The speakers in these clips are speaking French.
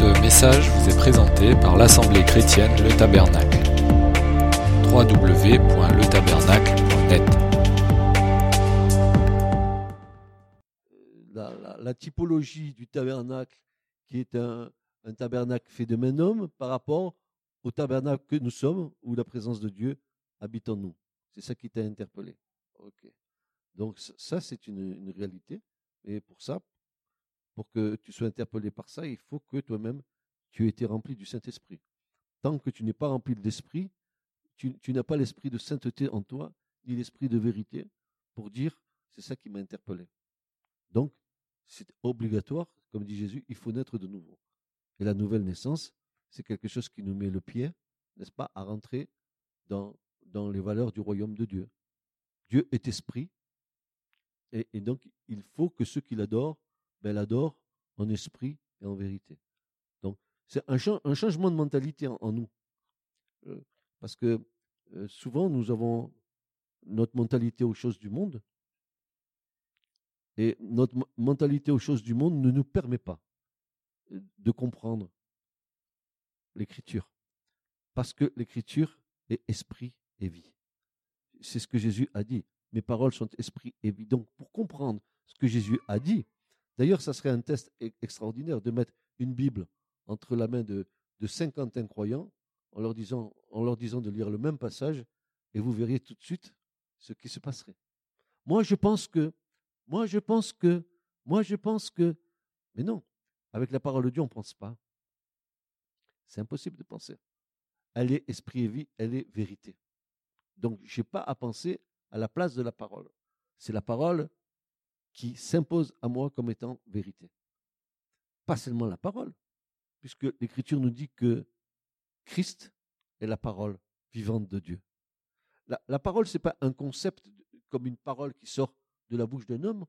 Ce message vous est présenté par l'Assemblée chrétienne Le Tabernacle. www.letabernacle.net la, la- typologie du tabernacle, qui est un, tabernacle fait de main d'homme, par rapport au tabernacle que nous sommes, où la présence de Dieu habite en nous. C'est ça qui t'a interpellé. Donc ça- ça, c'est une, une réalité. Et pour ça, pour que tu sois interpellé par ça, il faut que toi-même, tu aies été rempli du Saint-Esprit. Tant que tu n'es pas rempli de l'Esprit, tu, n'as pas l'esprit de sainteté en toi, ni l'esprit de vérité, pour dire, c'est ça qui m'a interpellé. Donc, c'est obligatoire, comme dit Jésus, il faut naître de nouveau. Et la nouvelle naissance, c'est quelque chose qui nous met le pied, n'est-ce pas, à rentrer dans, dans les valeurs du royaume de Dieu. Dieu est esprit, et, et donc il faut que ceux qui l'adorent, ben, l'adorent en esprit et en vérité. Donc, c'est un, cha- un changement de mentalité en, nous. Euh, parce que euh, souvent, nous avons notre mentalité aux choses du monde, et notre mentalité aux choses du monde ne nous permet pas euh, de comprendre l'écriture. Parce que l'écriture est esprit et vie. C'est ce que Jésus a dit. Mes paroles sont esprit et vie. Donc, pour comprendre ce que Jésus a dit, d'ailleurs, ça serait un test e- extraordinaire de mettre une Bible entre la main de, de 50 incroyants en leur, disant, en leur disant de lire le même passage et vous verriez tout de suite ce qui se passerait. Moi, je pense que, moi, je pense que, moi, je pense que, mais non, avec la parole de Dieu, on ne pense pas. C'est impossible de penser. Elle est esprit et vie, elle est vérité. Donc, je n'ai pas à penser à la place de la parole. C'est la parole qui s'impose à moi comme étant vérité. Pas seulement la parole, puisque l'Écriture nous dit que Christ est la parole vivante de Dieu. La, parole, ce n'est pas un concept comme une parole qui sort de la bouche d'un homme.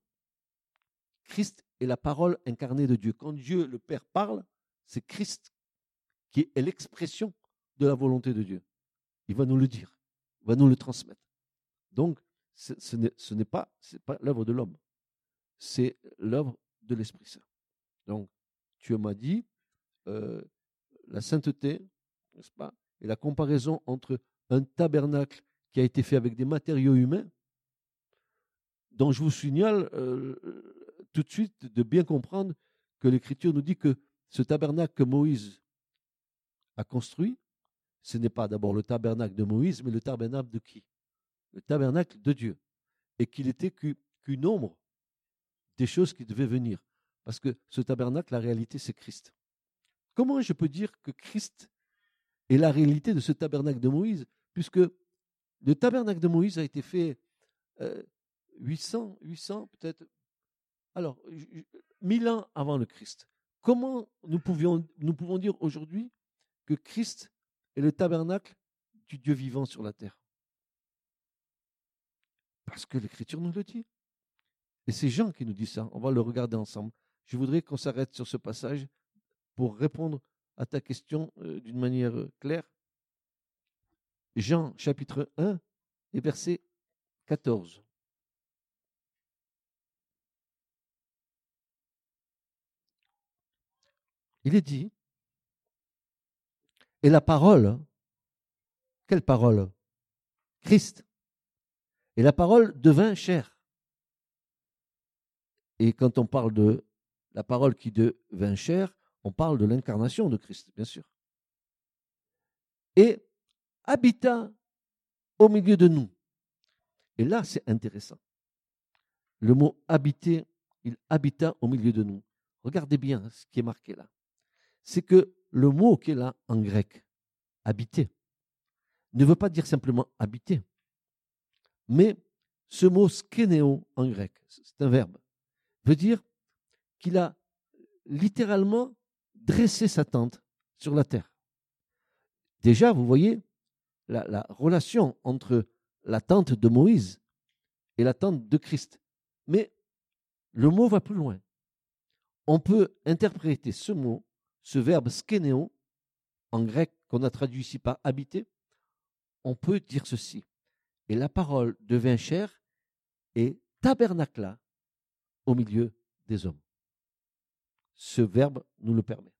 Christ est la parole incarnée de Dieu. Quand Dieu, le Père, parle, c'est Christ qui est l'expression de la volonté de Dieu. Il va nous le dire, il va nous le transmettre. Donc, ce n'est pas l'œuvre de l'homme, c'est l'œuvre de l'Esprit Saint. Donc, tu m'as dit, euh, la sainteté, n'est-ce pas, et la comparaison entre un tabernacle qui a été fait avec des matériaux humains, dont je vous signale euh, tout de suite de bien comprendre que l'Écriture nous dit que ce tabernacle que Moïse a construit, ce n'est pas d'abord le tabernacle de Moïse, mais le tabernacle de qui? Le tabernacle de Dieu. Et qu'il était qu'u- qu'une ombre des choses qui devaient venir. Parce que ce tabernacle, la réalité, c'est Christ. Comment je peux dire que Christ est la réalité de ce tabernacle de Moïse, puisque le tabernacle de Moïse a été fait euh, 800, 800 peut-être, alors, j- j- 1000 ans avant le Christ. Comment nous, pouvions, nous pouvons dire aujourd'hui que Christ est le tabernacle du Dieu vivant sur la terre? Parce que l'Écriture nous le dit. Et c'est Jean qui nous dit ça. On va le regarder ensemble. Je voudrais qu'on s'arrête sur ce passage pour répondre à ta question euh, d'une manière euh, claire. Jean chapitre 1 et verset 14. Il est dit, et la parole, quelle parole? Christ. Et la parole devint chair. Et quand on parle de la parole qui devint chair, on parle de l'incarnation de Christ, bien sûr. Et habita au milieu de nous. Et là, c'est intéressant. Le mot habiter, il habita au milieu de nous. Regardez bien ce qui est marqué là. C'est que le mot qui est là en grec, habiter, ne veut pas dire simplement habiter, mais ce mot skénéo en grec, c'est un verbe, veut dire qu'il a littéralement dressé sa tente sur la terre. Déjà, vous voyez la, la relation entre la tente de Moïse et la tente de Christ. Mais le mot va plus loin. On peut interpréter ce mot, ce verbe skénéo, en grec qu'on a traduit ici par habiter, on peut dire ceci. Et la parole devint chair et tabernacla au milieu des hommes. Ce verbe nous le permet.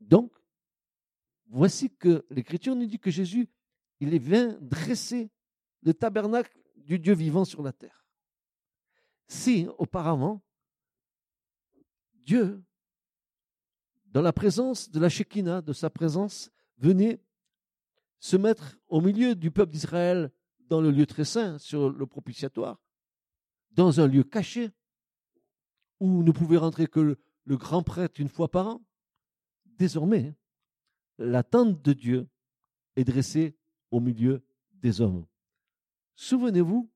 Donc, voici que l'Écriture nous dit que Jésus, il est vient dresser le tabernacle du Dieu vivant sur la terre. Si auparavant, Dieu, dans la présence de la Shekinah, de sa présence, venait se mettre au milieu du peuple d'Israël dans le lieu très saint, sur le propitiatoire, dans un lieu caché, où ne pouvait rentrer que le, grand prêtre une fois par an. Désormais, la tente de Dieu est dressée au milieu des hommes. Souvenez-vous,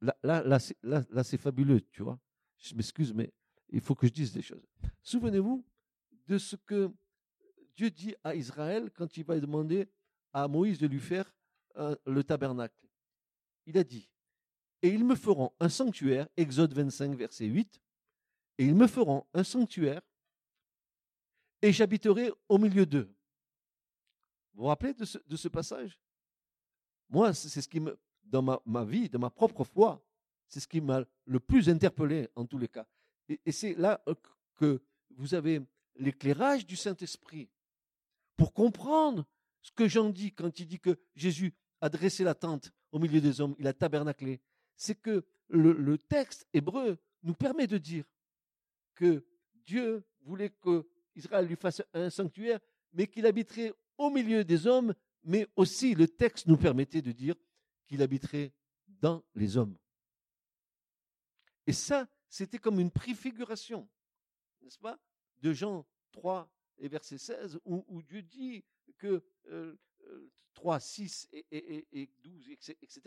là, là, là, c'est fabuleux, tu vois. Je m'excuse, mais il faut que je dise des choses. Souvenez-vous de ce que Dieu dit à Israël quand il va demander à Moïse de lui faire le tabernacle. Il a dit, et ils me feront un sanctuaire, Exode 25, verset 8, et ils me feront un sanctuaire, et j'habiterai au milieu d'eux. Vous vous rappelez de ce, passage? Moi, c'est ce qui me, dans ma, vie, dans ma propre foi, c'est ce qui m'a le plus interpellé en tous les cas. et c'est là euh, que vous avez l'éclairage du Saint-Esprit pour comprendre ce que Jean dit quand il dit que Jésus a dressé la tente au milieu des hommes, il a tabernaclé. C'est que le, texte hébreu nous permet de dire que Dieu voulait qu'Israël lui fasse un sanctuaire, mais qu'il habiterait au milieu des hommes, mais aussi le texte nous permettait de dire qu'il habiterait dans les hommes. Et ça, c'était comme une préfiguration, n'est-ce pas, de Jean 3, et verset 16, où, Dieu dit que 3, euh, 6 euh, et, et, 12, etc.,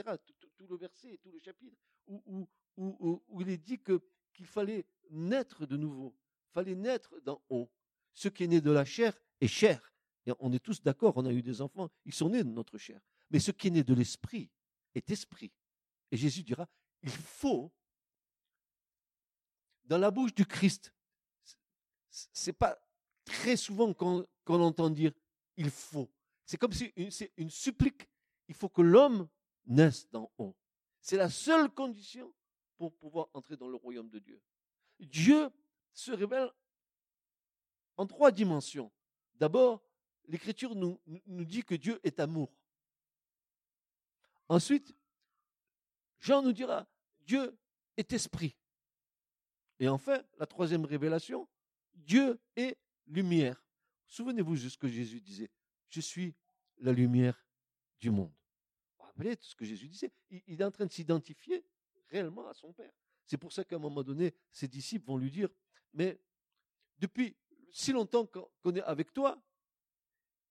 tout, le verset, tout le chapitre, où, il est dit que qu'il fallait naître de nouveau, fallait naître d'en haut. Ce qui est né de la chair est chair. On est tous d'accord, on a eu des enfants, ils sont nés de notre chair. Mais ce qui est né de l'esprit est esprit. Et Jésus dira, il faut, dans la bouche du Christ, c'est pas très souvent qu'on entend dire il faut. C'est comme si c'est une supplique. Il faut que l'homme naisse d'en haut. C'est la seule condition pour pouvoir entrer dans le royaume de Dieu. Dieu se révèle en trois dimensions. D'abord, l'Écriture nous, nous dit que Dieu est amour. Ensuite, Jean nous dira, Dieu est esprit. Et enfin, la troisième révélation, Dieu est lumière. Souvenez-vous de ce que Jésus disait. Je suis la lumière du monde. Vous rappelez ce que Jésus disait? Il, est en train de s'identifier réellement à son Père. C'est pour ça qu'à un moment donné, ses disciples vont lui dire, mais depuis si longtemps qu'on est avec toi,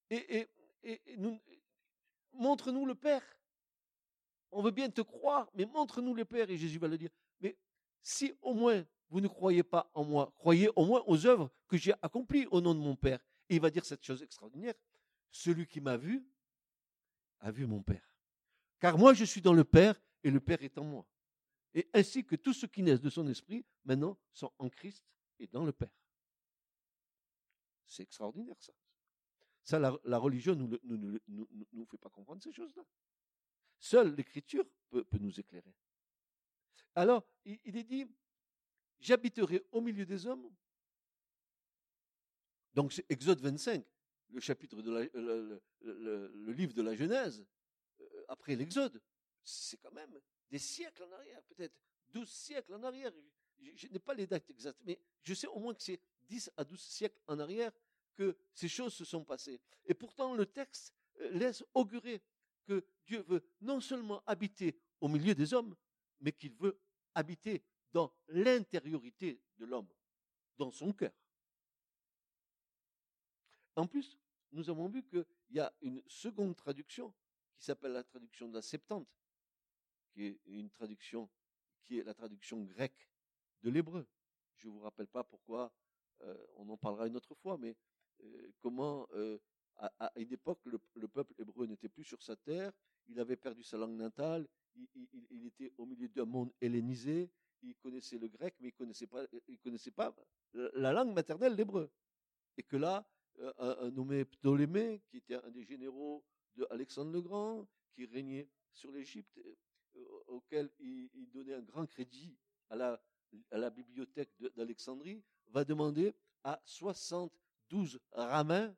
et, montre-nous le Père. On veut bien te croire, mais montre-nous le Père. Et Jésus va le dire, mais si au moins vous ne croyez pas en moi, croyez au moins aux œuvres que j'ai accomplies au nom de mon Père. Et il va dire cette chose extraordinaire, celui qui m'a vu a vu mon Père. Car moi je suis dans le Père et le Père est en moi. Et ainsi que tous ceux qui naissent de son esprit, maintenant, sont en Christ et dans le Père. C'est extraordinaire ça. Ça, la, religion ne nous, fait pas comprendre ces choses-là. Seule l'Écriture peut, nous éclairer. Alors, il est dit, j'habiterai au milieu des hommes. Donc c'est Exode 25, le chapitre de la, le, livre de la Genèse, euh, après l'Exode. C'est quand même des siècles en arrière, peut-être 12 siècles en arrière. Je, n'ai pas les dates exactes, mais je sais au moins que c'est 10 à 12 siècles en arrière que ces choses se sont passées. Et pourtant, le texte euh, laisse augurer que Dieu veut non seulement habiter au milieu des hommes, mais qu'il veut habiter dans l'intériorité de l'homme, dans son cœur. En plus, nous avons vu qu'il y a une seconde traduction qui s'appelle la traduction de la Septante, qui est une traduction qui est la traduction grecque de l'hébreu. Je ne vous rappelle pas pourquoi, euh, on en parlera une autre fois, mais euh, comment euh, à, une époque le, peuple hébreu n'était plus sur sa terre, il avait perdu sa langue natale, il était au milieu d'un monde hellénisé, il connaissait le grec, mais il connaissait connaissait pas la langue maternelle, l'hébreu. Et que là, un, nommé Ptolémée, qui était un des généraux de Alexandre le Grand, qui régnait sur l'Égypte, euh, auquel il, donnait un grand crédit à la, bibliothèque d'Alexandrie, va demander à 72 72 rabbins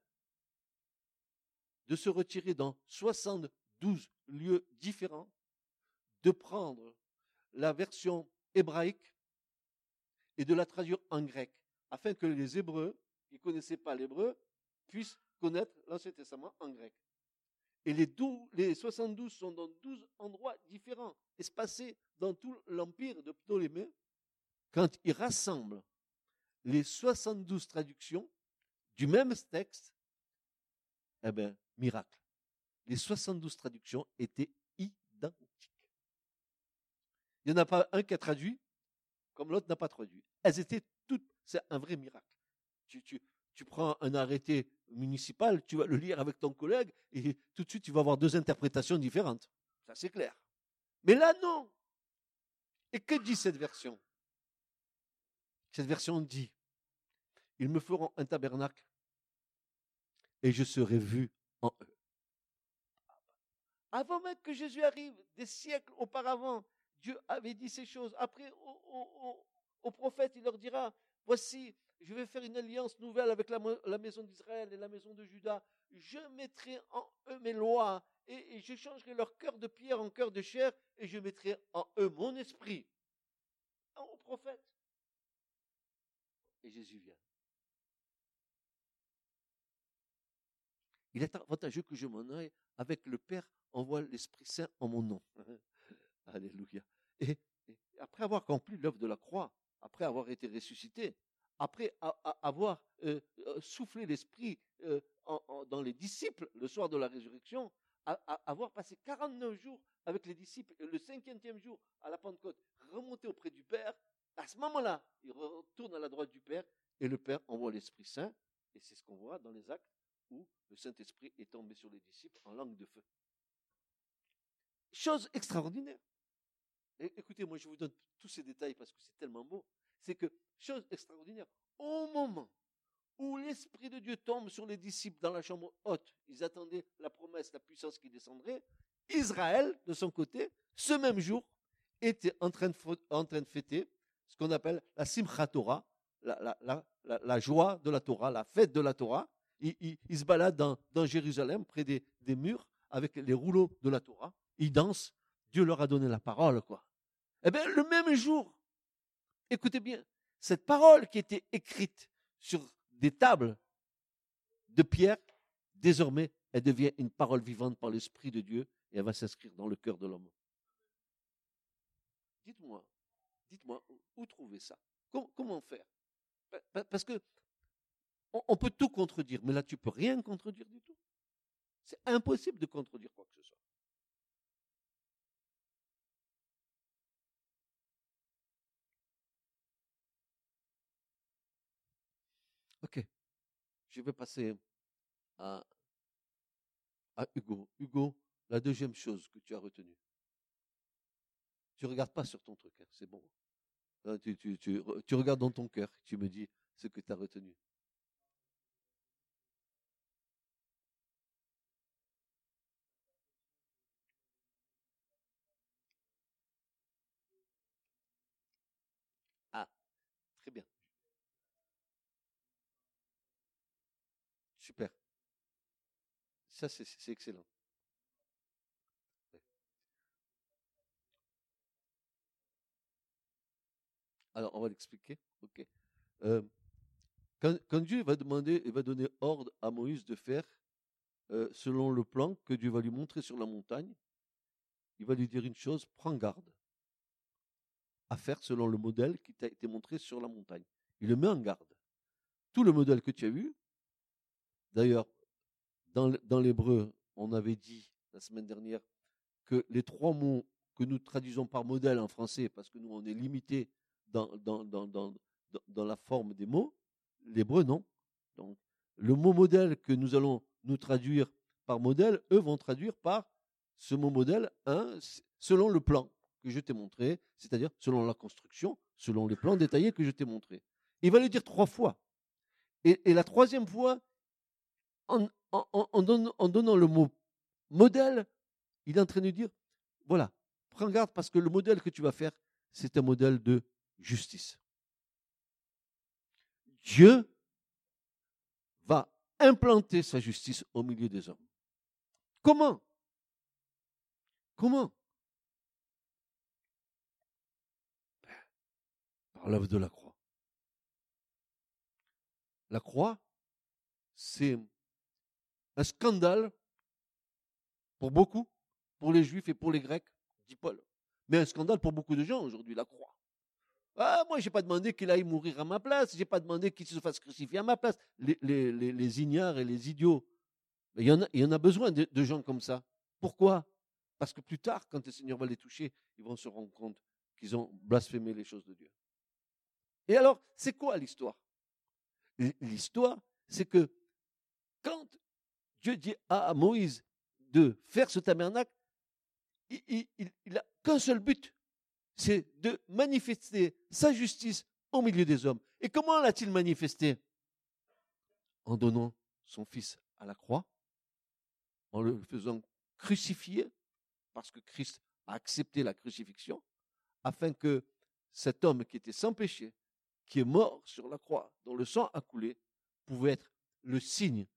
de se retirer dans 72 lieux différents, de prendre la version hébraïque et de la traduire en grec, afin que les Hébreux, qui ne connaissaient pas l'hébreu, puissent connaître l'Ancien Testament en grec. Et les, les 72 sont dans 12 endroits différents, espacés dans tout l'empire de Ptolémée. Quand ils rassemblent les 72 traductions du même texte, eh bien, miracle. Les 72 traductions étaient identiques. Il n'y en a pas un qui a traduit comme l'autre n'a pas traduit. Elles étaient toutes, c'est un vrai miracle. Tu, tu prends un arrêté municipal, tu vas le lire avec ton collègue et tout de suite tu vas avoir deux interprétations différentes. Ça c'est clair. Mais là non. Et que dit cette version? Cette version dit, ils me feront un tabernacle et je serai vu en eux. Avant même que Jésus arrive, des siècles auparavant, Dieu avait dit ces choses. Après, au, prophète, il leur dira, voici, je vais faire une alliance nouvelle avec la, maison d'Israël et la maison de Juda. Je mettrai en eux mes lois et, je changerai leur cœur de pierre en cœur de chair et je mettrai en eux mon esprit. Au prophète. Et Jésus vient. Il est avantageux que je m'en aille. Avec le Père envoie l'Esprit Saint en mon nom. Alléluia. Et, après avoir accompli l'œuvre de la croix, après avoir été ressuscité, après avoir soufflé l'Esprit dans les disciples le soir de la résurrection, avoir passé 49 jours avec les disciples, le cinquième jour à la Pentecôte, remonté auprès du Père, à ce moment-là, il retourne à la droite du Père et le Père envoie l'Esprit Saint. Et c'est ce qu'on voit dans les actes où le Saint-Esprit est tombé sur les disciples en langue de feu. Chose extraordinaire. Écoutez, moi je vous donne tous ces détails parce que c'est tellement beau. C'est que, chose extraordinaire, au moment où l'Esprit de Dieu tombe sur les disciples dans la chambre haute, ils attendaient la promesse, la puissance qui descendrait, Israël, de son côté, ce même jour, était en train de, fêter ce qu'on appelle la Simchat Torah, la, joie de la Torah, la fête de la Torah. Ils, se baladent dans, Jérusalem, près des, des murs, avec les rouleaux de la Torah. Ils dansent. Dieu leur a donné la parole, quoi. Eh bien, le même jour, écoutez bien, cette parole qui était écrite sur des tables de pierre, désormais, elle devient une parole vivante par l'Esprit de Dieu et elle va s'inscrire dans le cœur de l'homme. Dites-moi, dites-moi, où trouver ça? Comment, faire? Parce que on, peut tout contredire, mais là, tu peux rien contredire du tout. C'est impossible de contredire quoi que ce soit. Ok. Je vais passer à, Hugo. Hugo, la deuxième chose que tu as retenue. Tu regardes pas sur ton truc, hein, c'est bon. Tu, tu, tu, tu, regardes dans ton cœur, tu me dis ce que tu as retenu. Ah, très bien. Super. Ça, c'est excellent. Alors, on va l'expliquer. Ok. Quand, Dieu va demander et va donner ordre à Moïse de faire selon le plan que Dieu va lui montrer sur la montagne, il va lui dire une chose prends garde à faire selon le modèle qui t'a été montré sur la montagne. Il le met en garde. Tout le modèle que tu as vu, D'ailleurs, dans, l'hébreu, on avait dit la semaine dernière que les trois mots que nous traduisons par modèle en français, parce que nous, on est limité dans, la forme des mots, l'hébreu, non. Donc, le mot modèle que nous allons nous traduire par modèle, eux vont traduire par ce mot modèle, selon le plan que je t'ai montré, c'est-à-dire selon la construction, selon les plans détaillés que je t'ai montrés. Il va le dire trois fois. et la troisième fois, en, donnant, le mot modèle, il est en train de dire, voilà, prends garde parce que le modèle que tu vas faire, c'est un modèle de justice. Dieu va implanter sa justice au milieu des hommes. Comment? Comment? Par l'œuvre de la croix. La croix, c'est un scandale pour beaucoup, pour les juifs et pour les grecs, dit Paul. Mais un scandale pour beaucoup de gens aujourd'hui, la croix. Ah, moi, j'ai pas demandé qu'il aille mourir à ma place, j'ai pas demandé qu'il se fasse crucifier à ma place. Les, les, ignares et les idiots, il y, en a, besoin de gens comme ça. Pourquoi? Parce que plus tard, quand le Seigneur va les toucher, ils vont se rendre compte qu'ils ont blasphémé les choses de Dieu. Et alors, c'est quoi l'histoire? L'histoire, c'est que quand Dieu dit à Moïse de faire ce tabernacle, il, n'a qu'un seul but, c'est de manifester sa justice au milieu des hommes. Et comment l'a-t-il manifesté? En donnant son fils à la croix, en le faisant crucifier, parce que Christ a accepté la crucifixion, afin que cet homme qui était sans péché, qui est mort sur la croix, dont le sang a coulé, pouvait être le signe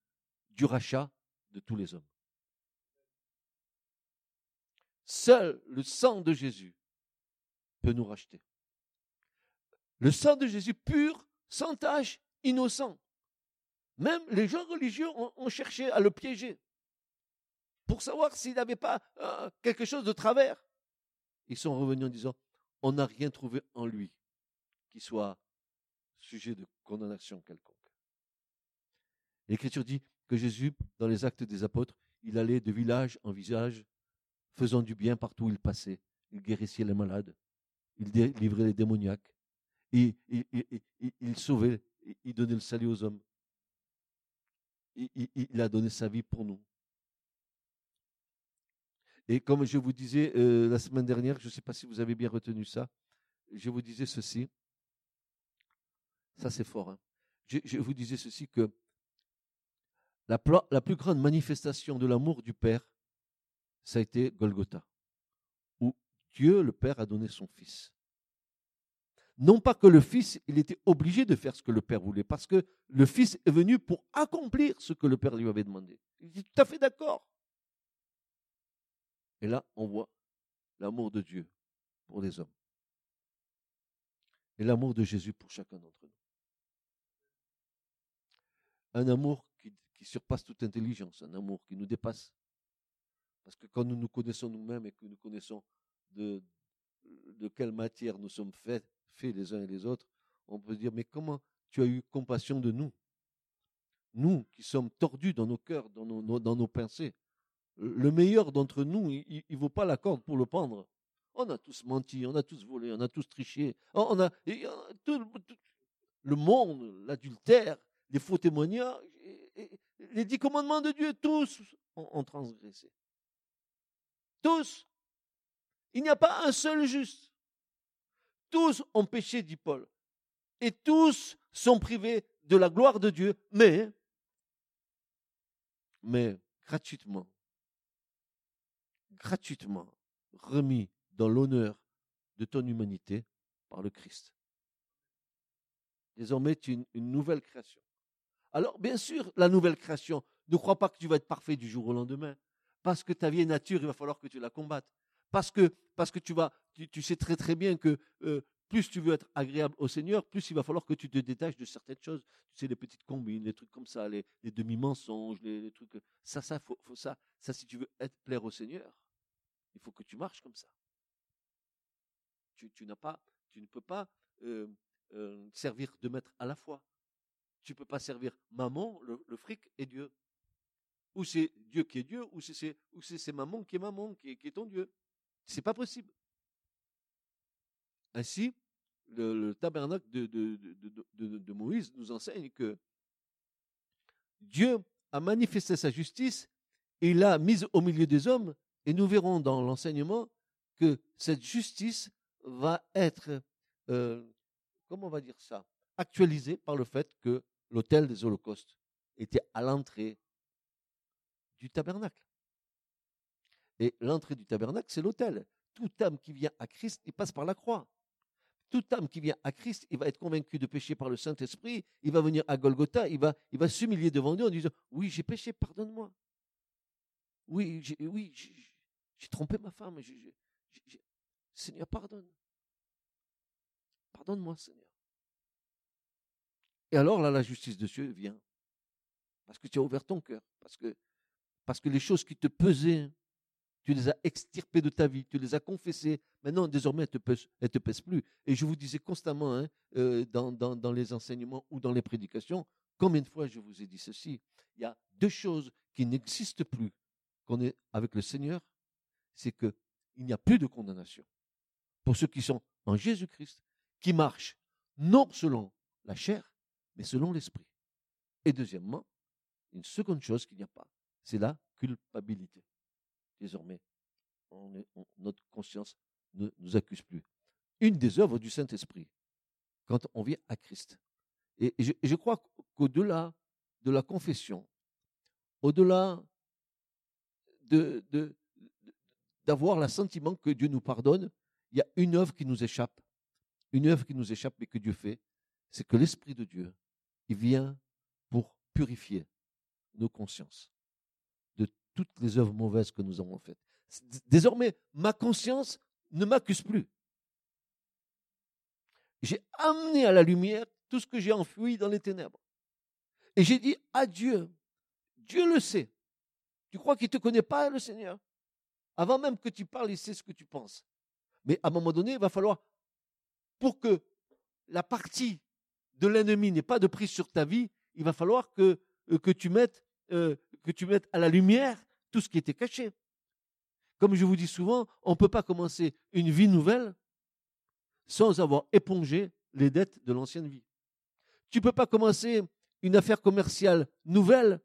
du rachat de tous les hommes. Seul le sang de Jésus peut nous racheter. Le sang de Jésus pur, sans tache, innocent. Même les gens religieux ont, cherché à le piéger pour savoir s'il n'avait pas euh, quelque chose de travers. Ils sont revenus en disant, on n'a rien trouvé en lui qui soit sujet de condamnation quelconque. L'Écriture dit que Jésus, dans les actes des apôtres, il allait de village en village, faisant du bien partout où il passait. Il guérissait les malades, il délivrait les démoniaques, il, sauvait, il donnait le salut aux hommes. Il, a donné sa vie pour nous. Et comme je vous disais euh, la semaine dernière, je ne sais pas si vous avez bien retenu ça, je vous disais ceci. Ça, c'est fort. Hein. Je, vous disais ceci que la, plus grande manifestation de l'amour du Père, ça a été Golgotha, où Dieu, le Père, a donné son Fils. Non pas que le Fils, il était obligé de faire ce que le Père voulait, parce que le Fils est venu pour accomplir ce que le Père lui avait demandé. Il dit tout à fait d'accord. Et là, on voit l'amour de Dieu pour les hommes. Et l'amour de Jésus pour chacun d'entre nous un amour qui, surpasse toute intelligence, un amour qui nous dépasse. Parce que quand nous nous connaissons nous-mêmes et que nous connaissons de, de quelle matière nous sommes faits, faits les uns et les autres, on peut dire, mais comment tu as eu compassion de nous? Nous qui sommes tordus dans nos cœurs, dans nos, dans nos pensées. Le meilleur d'entre nous, il ne vaut pas la corde pour le pendre. On a tous menti, on a tous volé, on a tous triché. On a, tout, le monde, l'adultère, les faux témoignages, les dix commandements de Dieu, tous ont, transgressé. Tous. Il n'y a pas un seul juste. Tous ont péché, dit Paul. Et tous sont privés de la gloire de Dieu, mais, gratuitement, gratuitement remis dans l'honneur de ton humanité par le Christ. Désormais, tu es une nouvelle création. Alors, bien sûr, la nouvelle création, ne crois pas que tu vas être parfait du jour au lendemain. Parce que ta vieille nature, il va falloir que tu la combattes. Parce que, tu, vas, tu, sais très très bien que euh, plus tu veux être agréable au Seigneur, plus il va falloir que tu te détaches de certaines choses. Tu sais, les petites combines, les trucs comme ça, les, demi-mensonges, les, trucs. Ça, ça, faut, ça, ça, si tu veux être plaire au Seigneur, il faut que tu marches comme ça. Tu, n'as pas, tu ne peux pas euh, euh, servir de maître à la fois tu peux pas servir maman, le, fric et Dieu. Ou c'est Dieu qui est Dieu, ou c'est, ou c'est, maman qui est maman, qui est, ton Dieu. C'est pas possible. Ainsi, le, tabernacle de, de, Moïse nous enseigne que Dieu a manifesté sa justice et l'a mise au milieu des hommes, et nous verrons dans l'enseignement que cette justice va être, euh, comment on va dire ça, actualisée par le fait que l'autel des holocaustes était à l'entrée du tabernacle. Et l'entrée du tabernacle, c'est l'autel. Toute âme qui vient à Christ, il passe par la croix. toute âme qui vient à Christ, il va être convaincu de péché par le Saint-Esprit, il va venir à Golgotha, il va, il va s'humilier devant Dieu en disant, oui, j'ai péché, pardonne-moi. Oui, j'ai, oui, j'ai trompé ma femme. Seigneur, pardonne. Pardonne-moi, Seigneur. Et alors là, la justice de Dieu vient. Parce que tu as ouvert ton cœur. Parce que, parce que les choses qui te pesaient, tu les as extirpées de ta vie, tu les as confessées. Maintenant, désormais, elles ne te, te pèsent plus. Et je vous disais constamment, hein, euh, dans, dans, dans les enseignements ou dans les prédications, combien de fois je vous ai dit ceci Il y a deux choses qui n'existent plus qu'on est avec le Seigneur, c'est qu'il n'y a plus de condamnation pour ceux qui sont en Jésus-Christ, qui marchent non selon la chair, mais selon l'esprit. Et deuxièmement, une seconde chose qu'il n'y a pas, c'est la culpabilité. Désormais, notre conscience ne nous accuse plus. Une des œuvres du Saint-Esprit, quand on vient à Christ. Et je, crois qu'au-delà de la confession, au-delà de, de, d'avoir l'assentiment que Dieu nous pardonne, il y a une œuvre qui nous échappe. Une œuvre qui nous échappe mais que Dieu fait, c'est que l'Esprit de Dieu, il vient pour purifier nos consciences de toutes les œuvres mauvaises que nous avons faites. Désormais, ma conscience ne m'accuse plus. J'ai amené à la lumière tout ce que j'ai enfoui dans les ténèbres. Et j'ai dit à Dieu, Dieu le sait. Tu crois qu'il ne te connaît pas, le Seigneur? Avant même que tu parles, il sait ce que tu penses. Mais à un moment donné, il va falloir, pour que la partie de l'ennemi n'ait pas de prise sur ta vie, il va falloir que, euh, que, tu mettes, euh, que tu mettes à la lumière tout ce qui était caché. Comme je vous dis souvent, on ne peut pas commencer une vie nouvelle sans avoir épongé les dettes de l'ancienne vie. Tu ne peux pas commencer une affaire commerciale nouvelle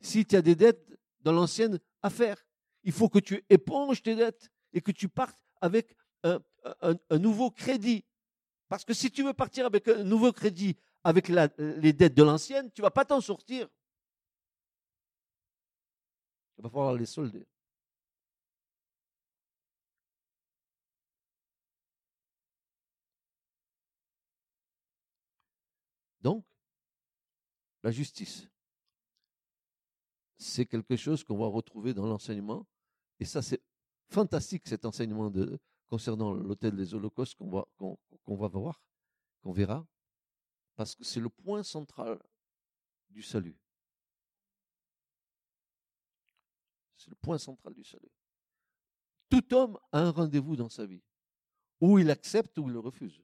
si tu as des dettes dans l'ancienne affaire. Il faut que tu éponges tes dettes et que tu partes avec un, nouveau crédit. Parce que si tu veux partir avec un nouveau crédit avec les dettes de l'ancienne, tu ne vas pas t'en sortir. Il va falloir les solder. Donc, la justice c'est quelque chose qu'on va retrouver dans l'enseignement. Et ça, c'est fantastique, cet enseignement de, concernant l'hôtel des holocaustes qu'on va, voir, qu'on verra, parce que c'est le point central du salut. C'est le point central du salut. Tout homme a un rendez-vous dans sa vie, où il accepte ou il le refuse.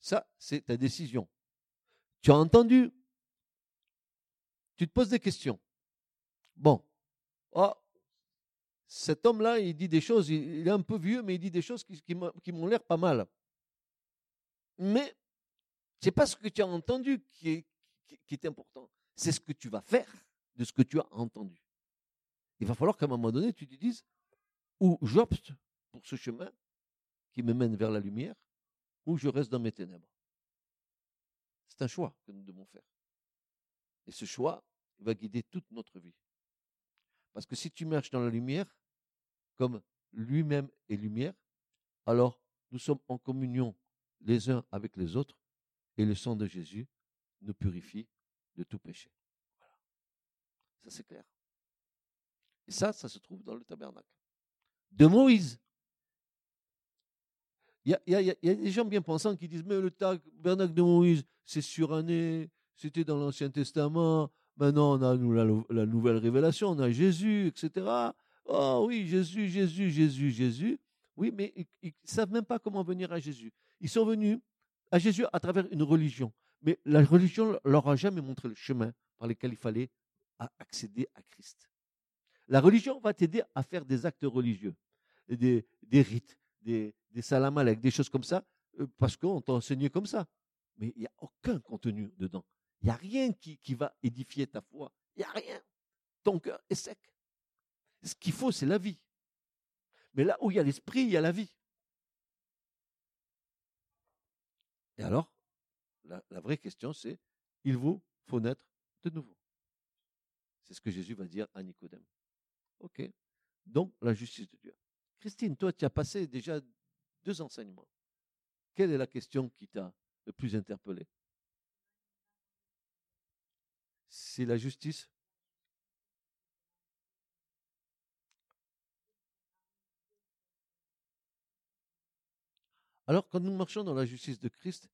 Ça, c'est ta décision. Tu as entendu? Tu te poses des questions. Bon. Oh, cet homme-là, il dit des choses, il est un peu vieux, mais il dit des choses qui, m'ont l'air pas mal. Mais c'est pas ce que tu as entendu qui est, qui est important. C'est ce que tu vas faire de ce que tu as entendu. Il va falloir qu'à un moment donné, tu te dises, ou j'opte pour ce chemin qui me mène vers la lumière, ou je reste dans mes ténèbres. C'est un choix que nous devons faire. Et ce choix va guider toute notre vie. Parce que si tu marches dans la lumière, comme lui-même est lumière, alors nous sommes en communion les uns avec les autres, et le sang de Jésus nous purifie de tout péché. Voilà. Ça c'est clair. Et ça, ça se trouve dans le tabernacle. De Moïse. Il y, a, des gens bien pensants qui disent, mais le tabernacle de Moïse, c'est suranné, c'était dans l'Ancien Testament, Maintenant, on a la, nouvelle révélation, on a Jésus, etc. Oh oui, Jésus, Jésus, Jésus, Jésus. Oui, mais ils ne savent même pas comment venir à Jésus. Ils sont venus à Jésus à travers une religion. Mais la religion leur a jamais montré le chemin par lequel il fallait accéder à Christ. La religion va t'aider à faire des actes religieux, des, rites, des, des salamalek, des choses comme ça, euh, parce qu'on t'a enseigné comme ça. Mais il n'y a aucun contenu dedans. Il n'y a rien qui, va édifier ta foi. Il n'y a rien. Ton cœur est sec. Ce qu'il faut, c'est la vie. Mais là où il y a l'esprit, il y a la vie. Et alors, la, vraie question, c'est, il vous faut naître de nouveau. C'est ce que Jésus va dire à Nicodème. OK. Donc, la justice de Dieu. Christine, toi, tu as passé déjà deux enseignements. quelle est la question qui t'a le plus interpellé? C'est la justice Alors, quand nous marchons dans la justice de Christ,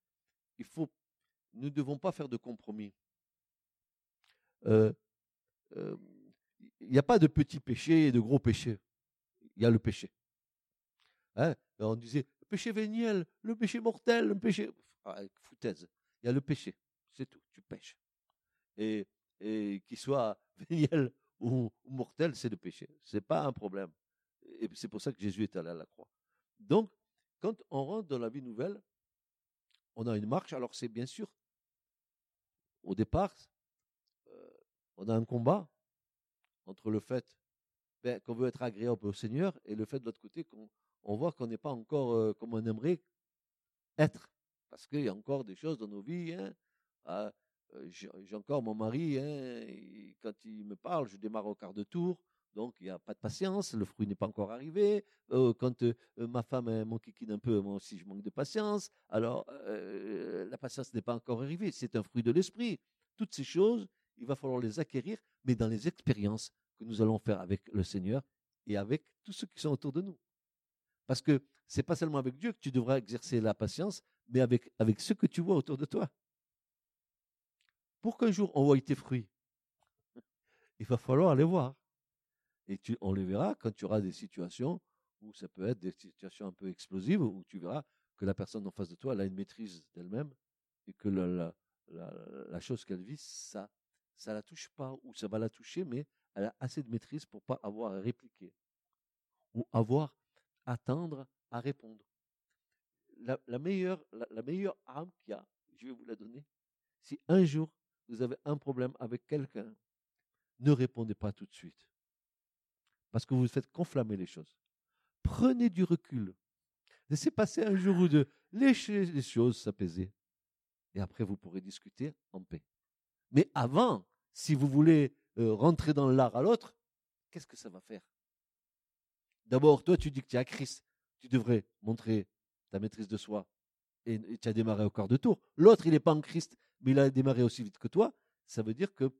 il faut, nous ne devons pas faire de compromis. Euh, euh, il n'y a pas de petits péchés et de gros péchés. Il y a le péché. Hein? on disait le péché véniel, le péché mortel, le péché. Ah, foutaise. Il y a le péché. C'est tout. Tu pêches. Et, qu'il soit véniel ou, mortel, c'est le péché. Ce n'est pas un problème. Et c'est pour ça que Jésus est allé à la croix. Donc, quand on rentre dans la vie nouvelle, on a une marche. Alors, c'est bien sûr, au départ, euh, on a un combat entre le fait ben, qu'on veut être agréable au Seigneur et le fait de l'autre côté qu'on on voit qu'on n'est pas encore euh, comme on aimerait être. Parce qu'il y a encore des choses dans nos vies. Hein. Ah, euh, j'ai encore mon mari, hein, quand il me parle, je démarre au quart de tour. Donc, il n'y a pas de patience, le fruit n'est pas encore arrivé. Euh, quand ma femme m'enquiquine un peu, moi aussi, je manque de patience. Alors, la patience n'est pas encore arrivée. C'est un fruit de l'esprit. Toutes ces choses, il va falloir les acquérir, mais dans les expériences que nous allons faire avec le Seigneur et avec tous ceux qui sont autour de nous. Parce que c'est pas seulement avec Dieu que tu devras exercer la patience, mais avec, avec ceux que tu vois autour de toi. Pour qu'un jour on voit tes fruits, il va falloir les voir. Et on les verra quand tu auras des situations où ça peut être des situations un peu explosives, où tu verras que la personne en face de toi, elle a une maîtrise d'elle-même et que la, chose qu'elle vit, ça ça la touche pas, ou ça va la toucher, mais elle a assez de maîtrise pour pas avoir à répliquer, ou avoir attendre à répondre. La, meilleure, la, meilleure arme qu'il y a, je vais vous la donner, si un jour vous avez un problème avec quelqu'un, ne répondez pas tout de suite. Parce que vous faites conflammer les choses. Prenez du recul. Laissez passer un jour ou deux. Laissez les choses s'apaiser. Et après, vous pourrez discuter en paix. Mais avant, si vous voulez euh, rentrer dans l'art à l'autre, qu'est-ce que ça va faire? D'abord, toi, tu dis que tu es à Christ. Tu devrais montrer ta maîtrise de soi. Et, tu as démarré au quart de tour. L'autre, il n'est pas en Christ, mais il a démarré aussi vite que toi. Ça veut dire que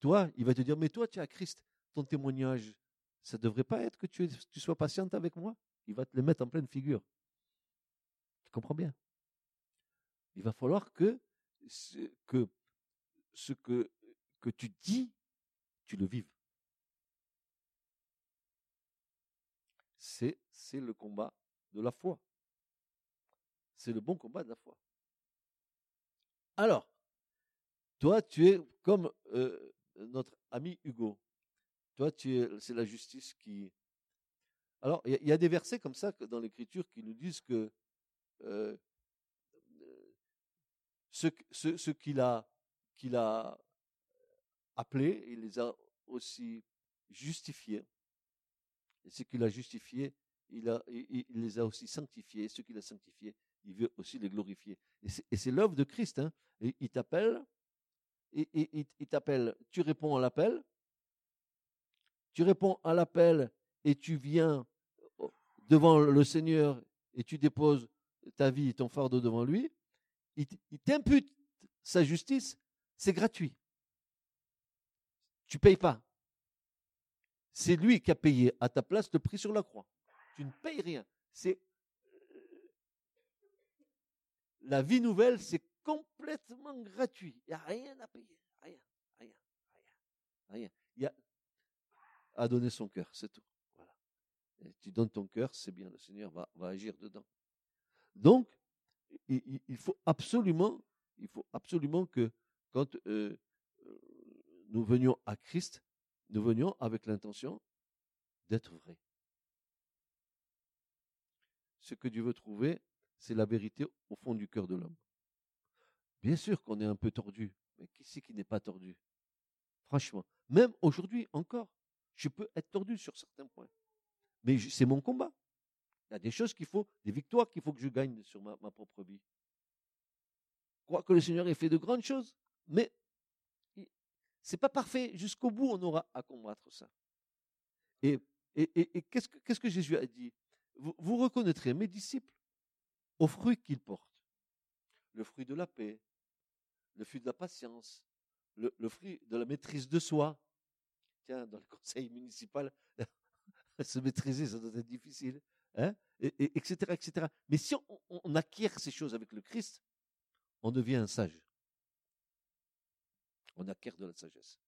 toi, il va te dire, mais toi, tu es à Christ. Ton témoignage, ça ne devrait pas être que tu, sois patiente avec moi? Il va te le mettre en pleine figure. Tu comprends bien? Il va falloir que ce que, ce que, que tu dis, tu le vives. c'est le combat de la foi. C'est le bon combat de la foi. Alors, toi, tu es comme euh, notre ami Hugo. Toi, tu es, c'est la justice qui. Alors, il y, a des versets comme ça dans l'Écriture qui nous disent que euh, ce, ce qu'il a, qu'il a appelé, il les a aussi justifiés. Et ce qu'il a justifié, il, les a aussi sanctifiés. Et ce qu'il a sanctifié, il veut aussi les glorifier. Et c'est l'œuvre de Christ. Hein. Il t'appelle, il t'appelle, tu réponds à l'appel, tu réponds à l'appel et tu viens devant le Seigneur et tu déposes ta vie et ton fardeau devant lui, il t'impute sa justice, c'est gratuit. Tu payes pas. C'est lui qui a payé à ta place le prix sur la croix. Tu ne payes rien. C'est la vie nouvelle, c'est complètement gratuit. Il n'y a rien à payer. Rien, rien, rien, rien. À donner son cœur, c'est tout. Voilà. tu donnes ton cœur, c'est bien, le Seigneur va, agir dedans. Donc, il, faut absolument, il faut absolument que quand euh, nous venions à Christ, nous venions avec l'intention d'être vrais. Ce que Dieu veut trouver, c'est la vérité au fond du cœur de l'homme. Bien sûr qu'on est un peu tordu, mais qui c'est qui n'est pas tordu? Franchement, même aujourd'hui encore, je peux être tordu sur certains points. Mais c'est mon combat. Il y a des choses qu'il faut, des victoires qu'il faut que je gagne sur ma, propre vie. Je crois que le Seigneur ait fait de grandes choses, mais c'est pas parfait. Jusqu'au bout, on aura à combattre ça. Et, qu'est-ce, que, Jésus a dit? Vous, vous reconnaîtrez mes disciples aux fruits qu'ils portent. le fruit de la paix, le fruit de la patience, le, fruit de la maîtrise de soi. Dans le conseil municipal, se maîtriser, ça doit être difficile, hein et, etc., etc. Mais si on acquiert ces choses avec le Christ, on devient un sage. On acquiert de la sagesse.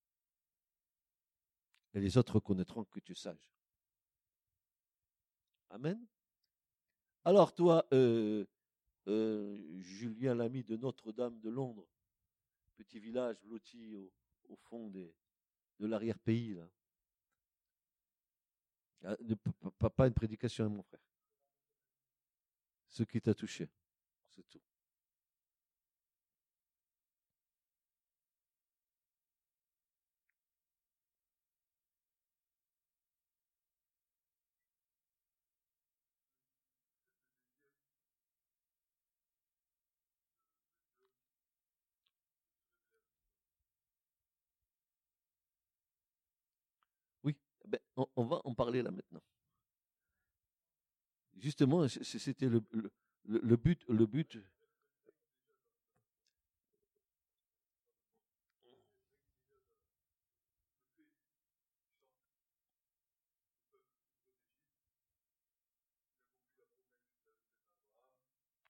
Et les autres reconnaîtront que tu es sage. Amen. Alors toi, euh, euh, Julien l'ami de Notre-Dame de Londres, petit village blotti au, fond des, de l'arrière-pays, là. Ah, pas une prédication, mon frère. Ce qui t'a touché, c'est tout. On, va en parler là maintenant. Justement, c'était le, le, but, le but.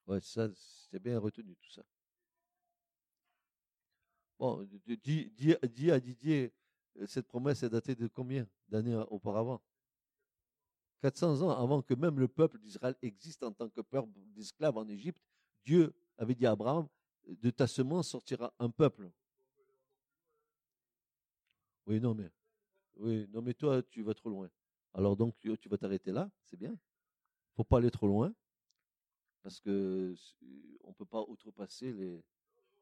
Ouais, ça, c'est bien retenu tout ça. Bon, dis, à Didier, cette promesse est datée de combien d'années auparavant? 400 ans avant que même le peuple d'Israël existe en tant que peuple d'esclaves en Égypte, Dieu avait dit à Abraham, de ta semence sortira un peuple. Oui, non, mais, oui, non, mais toi, tu vas trop loin. Alors donc, tu, vas t'arrêter là, c'est bien. faut pas aller trop loin, parce que on peut pas outrepasser les,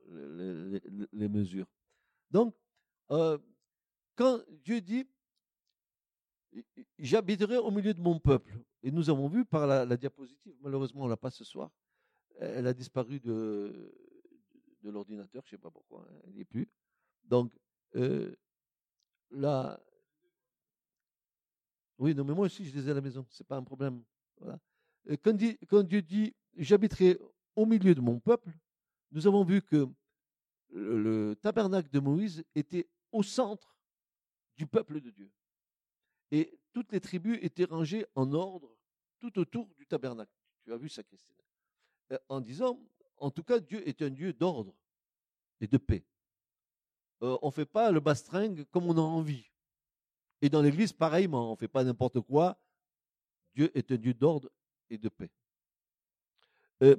les, les, mesures. Donc, euh, quand Dieu dit, j'habiterai au milieu de mon peuple, et nous avons vu par la, diapositive, malheureusement on l'a pas ce soir, elle a disparu de, de l'ordinateur, je ne sais pas pourquoi, hein, elle n'y est plus. Donc, euh, là, oui, non, mais moi aussi je les ai à la maison, ce n'est pas un problème. Quand, quand Dieu dit, j'habiterai au milieu de mon peuple, nous avons vu que le tabernacle de Moïse était au centre du peuple de Dieu. Et toutes les tribus étaient rangées en ordre tout autour du tabernacle. Tu as vu ça, Christine euh, En disant, en tout cas, Dieu est un Dieu d'ordre et de paix. Euh, on ne fait pas le bastringue comme on a envie. Et dans l'Église, pareillement, on ne fait pas n'importe quoi. Dieu est un Dieu d'ordre et de paix. Euh,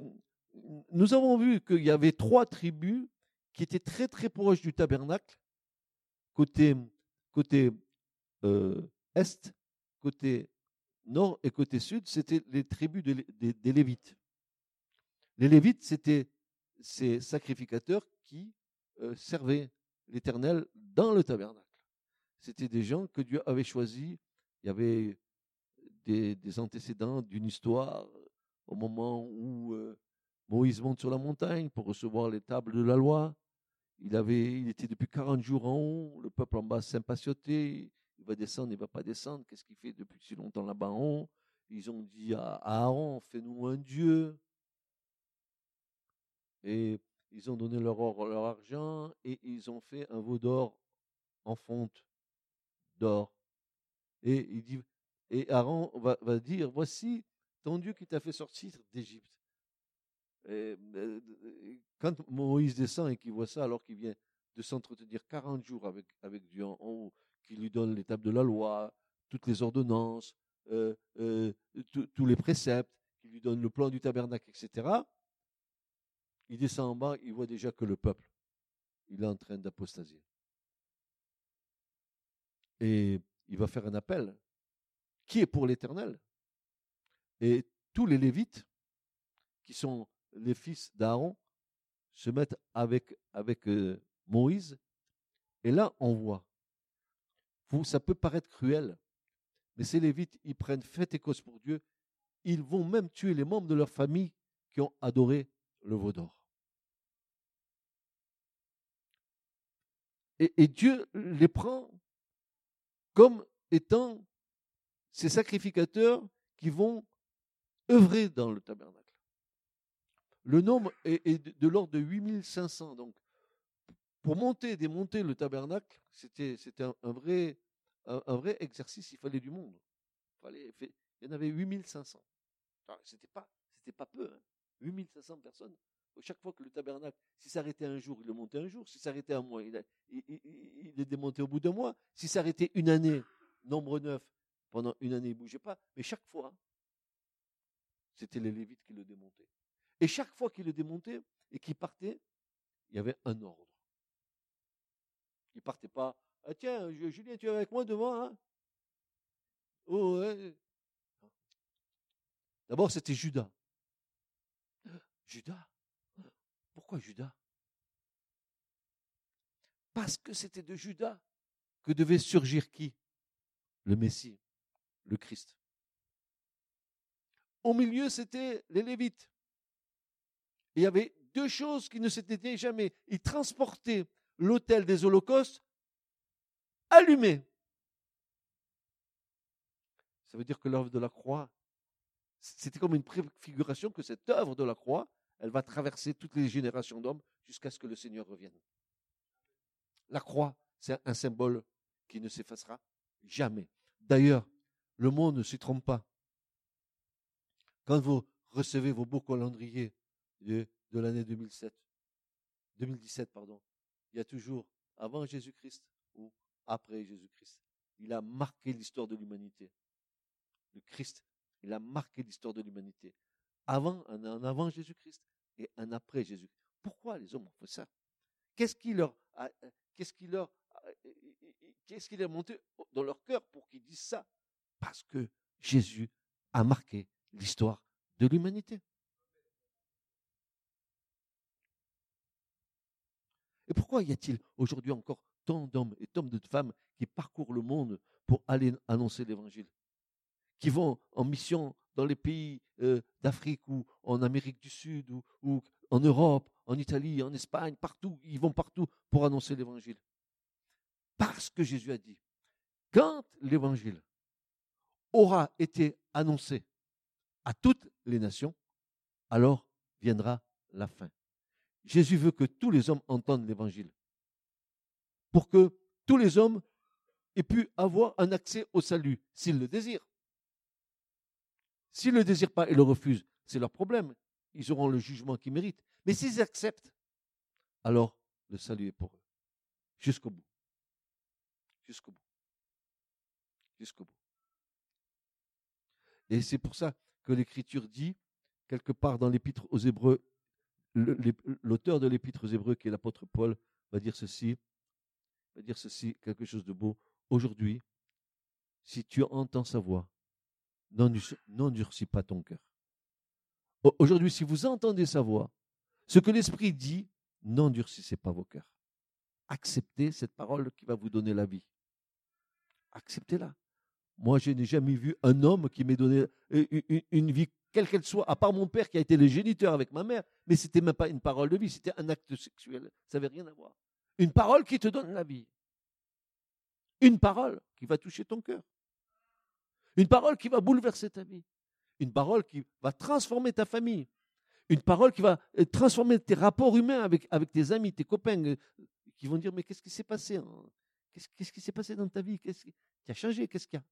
nous avons vu qu'il y avait trois tribus qui étaient très très proches du tabernacle, côté côté est, côté nord et côté sud, c'était les tribus des Lévites. Les Lévites, c'était ces sacrificateurs qui servaient l'Éternel dans le tabernacle. C'était des gens que Dieu avait choisis. Il y avait des, antécédents d'une histoire au moment où Moïse monte sur la montagne pour recevoir les tables de la loi. Il, avait, il était depuis 40 jours en haut, le peuple en bas s'impatientait, il va descendre, il ne va pas descendre, qu'est-ce qu'il fait depuis si longtemps là-bas en haut? Ils ont dit à Aaron, fais-nous un Dieu. Et ils ont donné leur or, leur argent, et ils ont fait un veau d'or en fonte d'or. Et, il dit, et Aaron va, va dire, voici ton Dieu qui t'a fait sortir d'Égypte. Euh, quand Moïse descend et qu'il voit ça, alors qu'il vient de s'entretenir 40 jours avec, avec Dieu en haut, qui lui donne l'étape de la loi, toutes les ordonnances, euh, euh, tous les préceptes, qui lui donne le plan du tabernacle, etc., il descend en bas, il voit déjà que le peuple, il est en train d'apostasier. Et il va faire un appel qui est pour l'Éternel. Et tous les Lévites, qui sont les fils d'Aaron se mettent avec, euh, Moïse. Et là, on voit. ça peut paraître cruel, mais ces Lévites, ils prennent fête et cause pour Dieu. Ils vont même tuer les membres de leur famille qui ont adoré le veau d'or. Et Dieu les prend comme étant ces sacrificateurs qui vont œuvrer dans le tabernacle. Le nombre est, de, l'ordre de 8500. Donc, pour monter et démonter le tabernacle, c'était un, vrai, exercice. Il fallait du monde. Il, y en avait 8500. C'était pas, pas peu. 8500 hein. personnes. Chaque fois que le tabernacle, si s'arrêtait un jour, il le montait un jour. Si s'arrêtait un mois, il, il, le démontait au bout d'un mois. Si s'arrêtait une année, nombre neuf, pendant une année, il ne bougeait pas. Mais chaque fois, c'était les Lévites qui le démontaient. Et chaque fois qu'il le démontait et qu'il partait, il y avait un ordre. Il ne partait pas. Ah tiens, Julien, tu es avec moi devant, hein? Oh. D'abord, c'était Judas. Judas? Pourquoi Judas? Parce que c'était de Judas que devait surgir qui? Le Messie, le Christ. Au milieu, c'était les Lévites. Il y avait deux choses qui ne s'étaient jamais. Ils transportaient l'autel des holocaustes allumé. Ça veut dire que l'œuvre de la croix, c'était comme une préfiguration que cette œuvre de la croix, elle va traverser toutes les générations d'hommes jusqu'à ce que le Seigneur revienne. La croix, c'est un symbole qui ne s'effacera jamais. D'ailleurs, le monde ne s'y trompe pas. Quand vous recevez vos beaux calendriers de, l'année 2007, 2017, pardon, il y a toujours avant Jésus-Christ ou après Jésus-Christ. Il a marqué l'histoire de l'humanité. Le Christ, il a marqué l'histoire de l'humanité. Avant, un avant Jésus-Christ et un après Jésus. Pourquoi les hommes ont fait ça? Qu'est-ce qui leur qu'est-ce qui leur qu'est-ce qui est monté dans leur cœur pour qu'ils disent ça? Parce que Jésus a marqué l'histoire de l'humanité. Et pourquoi y a-t-il aujourd'hui encore tant d'hommes et tant de femmes qui parcourent le monde pour aller annoncer l'évangile? Qui vont en mission dans les pays d'Afrique ou en Amérique du Sud ou en Europe, en Italie, en Espagne, partout, ils vont partout pour annoncer l'évangile? Parce que Jésus a dit, quand l'évangile aura été annoncé à toutes les nations, alors viendra la fin. Jésus veut que tous les hommes entendent l'évangile. Pour que tous les hommes aient pu avoir un accès au salut, s'ils le désirent. S'ils ne le désirent pas et le refusent, c'est leur problème. Ils auront le jugement qu'ils méritent. Mais s'ils acceptent, alors le salut est pour eux. Jusqu'au bout. Jusqu'au bout. Jusqu'au bout. Et c'est pour ça que l'Écriture dit, quelque part dans l'Épître aux Hébreux, l'auteur de l'Épître aux Hébreux, qui est l'apôtre Paul, va dire ceci, va dire ceci, quelque chose de beau. Aujourd'hui, si tu entends sa voix, n'endurcis pas ton cœur. Aujourd'hui, si vous entendez sa voix, ce que l'Esprit dit, n'endurcissez pas vos cœurs. Acceptez cette parole qui va vous donner la vie. Acceptez-la. Moi, je n'ai jamais vu un homme qui m'ait donné une vie, quelle qu'elle soit, à part mon père qui a été le géniteur avec ma mère, mais ce n'était même pas une parole de vie, c'était un acte sexuel. Ça n'avait rien à voir. Une parole qui te donne la vie. Une parole qui va toucher ton cœur. Une parole qui va bouleverser ta vie. Une parole qui va transformer ta famille. Une parole qui va euh, transformer tes rapports humains avec, avec tes amis, tes copains, euh, qui vont dire, mais qu'est-ce qui s'est passé Qu'est-ce qui s'est passé dans ta vie? Qu'est-ce qui a changé? Qu'est-ce qu'il y a?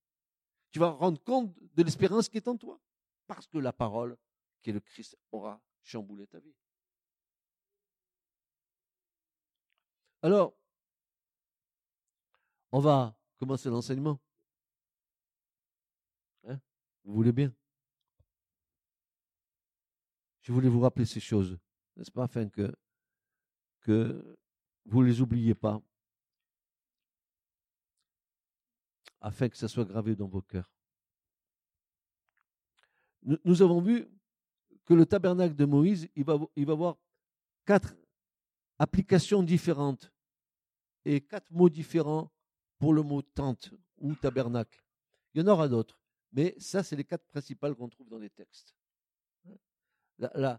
Tu vas rendre compte de l'espérance qui est en toi. Parce que la parole qui est le Christ aura chamboulé ta vie. Alors, on va commencer l'enseignement. Hein? Vous voulez bien? Je voulais vous rappeler ces choses, n'est-ce pas, afin que, que vous ne les oubliez pas. afin que ça soit gravé dans vos cœurs. Nous, avons vu que le tabernacle de Moïse, il va, avoir quatre applications différentes et quatre mots différents pour le mot tente ou tabernacle. Il y en aura d'autres, mais ça, c'est les quatre principales qu'on trouve dans les textes. La,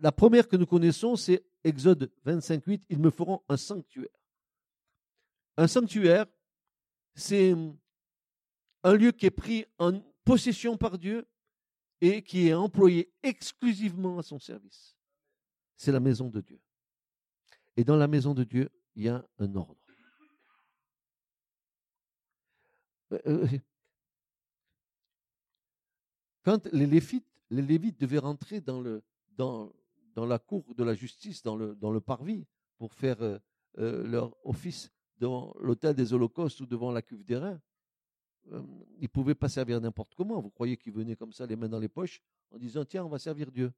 la première que nous connaissons, c'est Exode 25.8, ils me feront un sanctuaire. Un sanctuaire, c'est un lieu qui est pris en possession par Dieu et qui est employé exclusivement à son service. C'est la maison de Dieu. Et dans la maison de Dieu, il y a un ordre. Euh, euh, quand les Lévites, les Lévites devaient rentrer dans, la cour de la justice, dans le, parvis, pour faire euh, leur office devant l'autel des holocaustes ou devant la cuve des ils ne pouvaient pas servir n'importe comment. Vous croyez qu'ils venaient comme ça, les mains dans les poches, en disant Tiens, on va servir Dieu.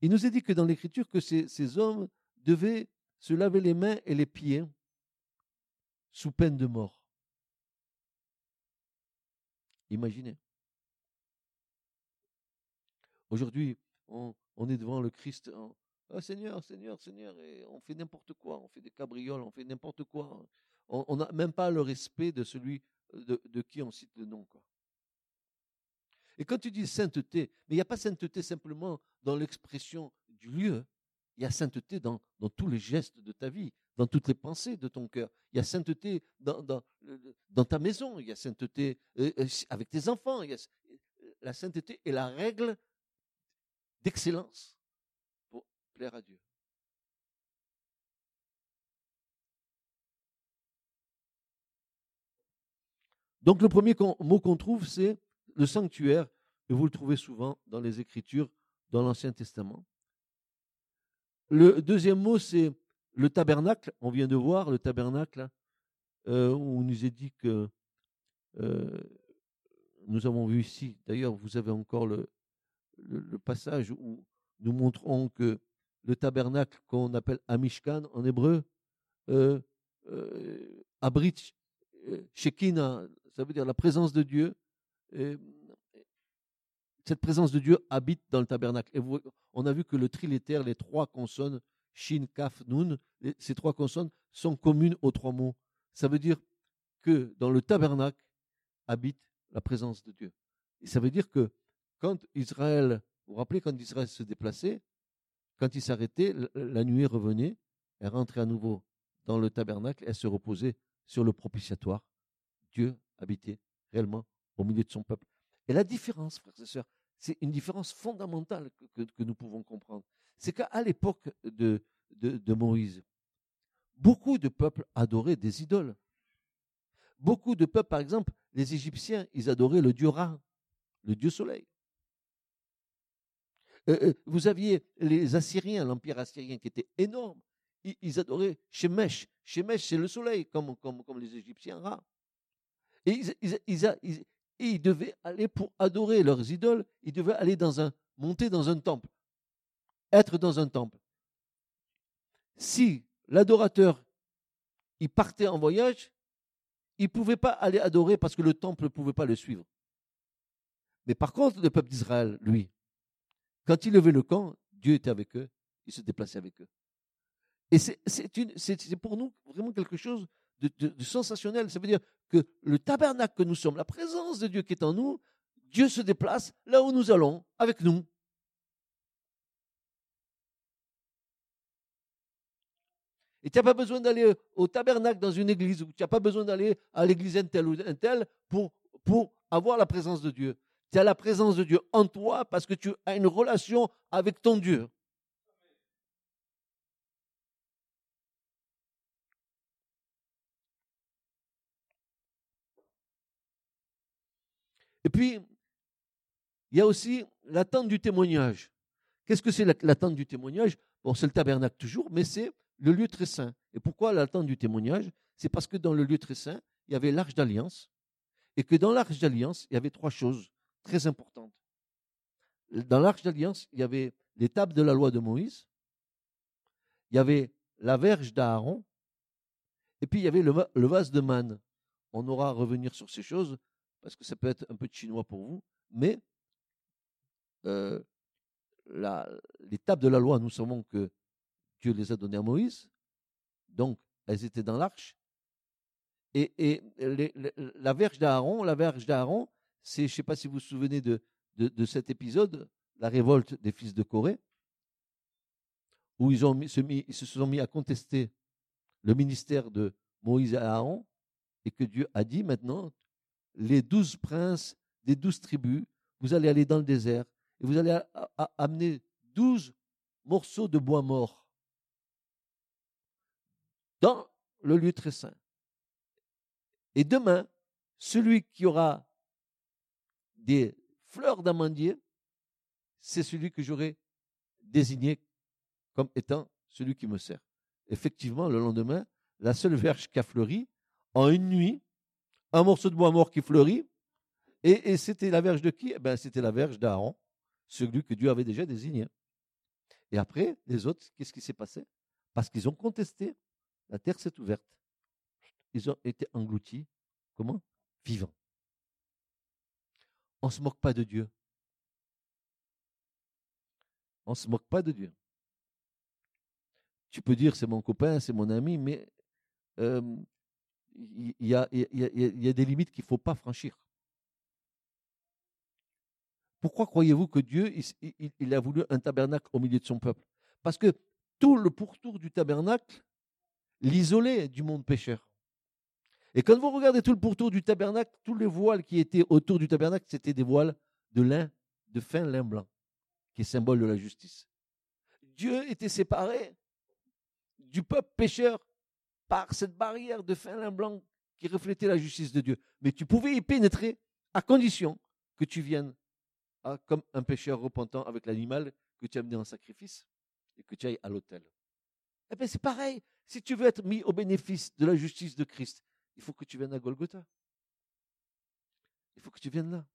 Il nous est dit que dans l'Écriture, que ces, hommes devaient se laver les mains et les pieds sous peine de mort. Imaginez. Aujourd'hui, on, est devant le Christ. oh, Seigneur, Seigneur, Seigneur, et on fait n'importe quoi, on fait des cabrioles, on fait n'importe quoi. On n'a même pas le respect de celui de, qui on cite le nom. Et quand tu dis sainteté, mais il n'y a pas sainteté simplement dans l'expression du lieu, il y a sainteté dans, tous les gestes de ta vie, dans toutes les pensées de ton cœur. Il y a sainteté dans, ta maison, il y a sainteté euh, euh, avec tes enfants. A, la sainteté est la règle d'excellence pour plaire à Dieu. Donc le premier mot qu'on trouve, c'est le sanctuaire, et vous le trouvez souvent dans les Écritures, dans l'Ancien Testament. Le deuxième mot, c'est le tabernacle. On vient de voir le tabernacle, euh, où on nous est dit que euh, nous avons vu ici, d'ailleurs, vous avez encore le, passage où nous montrons que le tabernacle qu'on appelle Amishkan en hébreu, euh, euh abrit Shekinah, ça veut dire la présence de Dieu. cette présence de Dieu habite dans le tabernacle. Et on a vu que le trilétaire, les trois consonnes, Shin, Kaf, Nun, ces trois consonnes sont communes aux trois mots. Ça veut dire que dans le tabernacle habite la présence de Dieu. Et ça veut dire que quand Israël, vous vous rappelez quand Israël se déplaçait, quand il s'arrêtait, la nuit revenait, elle rentrait à nouveau dans le tabernacle, elle se reposait sur le propitiatoire. Dieu habitait réellement au milieu de son peuple. Et la différence, frères et sœurs, c'est une différence fondamentale que, nous pouvons comprendre. C'est qu'à l'époque de, Moïse, beaucoup de peuples adoraient des idoles. Beaucoup de peuples, par exemple, les Égyptiens, ils adoraient le dieu Ra, le dieu soleil. Euh, euh, vous aviez les Assyriens, l'empire assyrien qui était énorme. Ils, adoraient Shemesh. Shemesh, c'est le soleil, comme, comme, comme les Égyptiens Ra. Et ils, devaient aller pour adorer leurs idoles, ils devaient aller dans un, monter dans un temple, être dans un temple. Si l'adorateur, il partait en voyage, il ne pouvait pas aller adorer parce que le temple ne pouvait pas le suivre. Mais par contre, le peuple d'Israël, lui, quand il levait le camp, Dieu était avec eux, il se déplaçait avec eux. Et c'est pour nous vraiment quelque chose de, sensationnel. Ça veut dire que le tabernacle que nous sommes, la présence de Dieu qui est en nous, Dieu se déplace là où nous allons, avec nous. Et tu n'as pas besoin d'aller au tabernacle dans une église, ou tu n'as pas besoin d'aller à l'église un tel ou un tel pour, pour avoir la présence de Dieu. Tu as la présence de Dieu en toi parce que tu as une relation avec ton Dieu. Et puis, il y a aussi l'attente du témoignage. Qu'est-ce que c'est l'attente du témoignage? Bon, c'est le tabernacle toujours, mais c'est le lieu très saint. Et pourquoi l'attente du témoignage? C'est parce que dans le lieu très saint, il y avait l'arche d'alliance, et que dans l'arche d'alliance, il y avait trois choses très importantes. Dans l'arche d'alliance, il y avait les tables de la loi de Moïse, il y avait la verge d'Aaron, et puis il y avait le, vase de manne. On aura à revenir sur ces choses parce que ça peut être un peu de chinois pour vous, mais euh, tables de la loi, nous savons que Dieu les a données à Moïse, donc elles étaient dans l'arche. Et, la verge d'Aaron, la verge d'Aaron, c'est, je ne sais pas si vous vous souvenez de, de, cet épisode, la révolte des fils de Corée, où ils, ont ils se sont mis à contester le ministère de Moïse et Aaron, et que Dieu a dit maintenant, les douze princes des douze tribus vous allez aller dans le désert et vous allez amener douze morceaux de bois mort dans le lieu très saint. Et demain, celui qui aura des fleurs d'amandier, c'est celui que j'aurai désigné comme étant celui qui me sert. Effectivement, le lendemain, la seule verge qui a fleuri, en une nuit, un morceau de bois mort qui fleurit, et, c'était la verge de qui? Eh ben, C'était la verge d'Aaron, celui que Dieu avait déjà désigné. Et après, les autres, qu'est-ce qui s'est passé? Parce qu'ils ont contesté, la terre s'est ouverte. Ils ont été engloutis. Comment? Vivants. On se moque pas de Dieu. On se moque pas de Dieu. Tu peux dire c'est mon copain, c'est mon ami, mais il y, a, des limites qu'il ne faut pas franchir. Pourquoi croyez-vous que Dieu a voulu un tabernacle au milieu de son peuple? Parce que tout le pourtour du tabernacle l'isolait du monde pécheur. Et quand vous regardez tout le pourtour du tabernacle, tous les voiles qui étaient autour du tabernacle, c'était des voiles de lin, de fin lin blanc, qui est symbole de la justice. Dieu était séparé du peuple pécheur par cette barrière de fin lin blanc qui reflétait la justice de Dieu. Mais tu pouvais y pénétrer à condition que tu viennes comme un pécheur repentant avec l'animal que tu as amené en sacrifice et que tu ailles à l'autel. Eh bien, c'est pareil. Si tu veux être mis au bénéfice de la justice de Christ, il faut que tu viennes à Golgotha. Il faut que tu viennes là.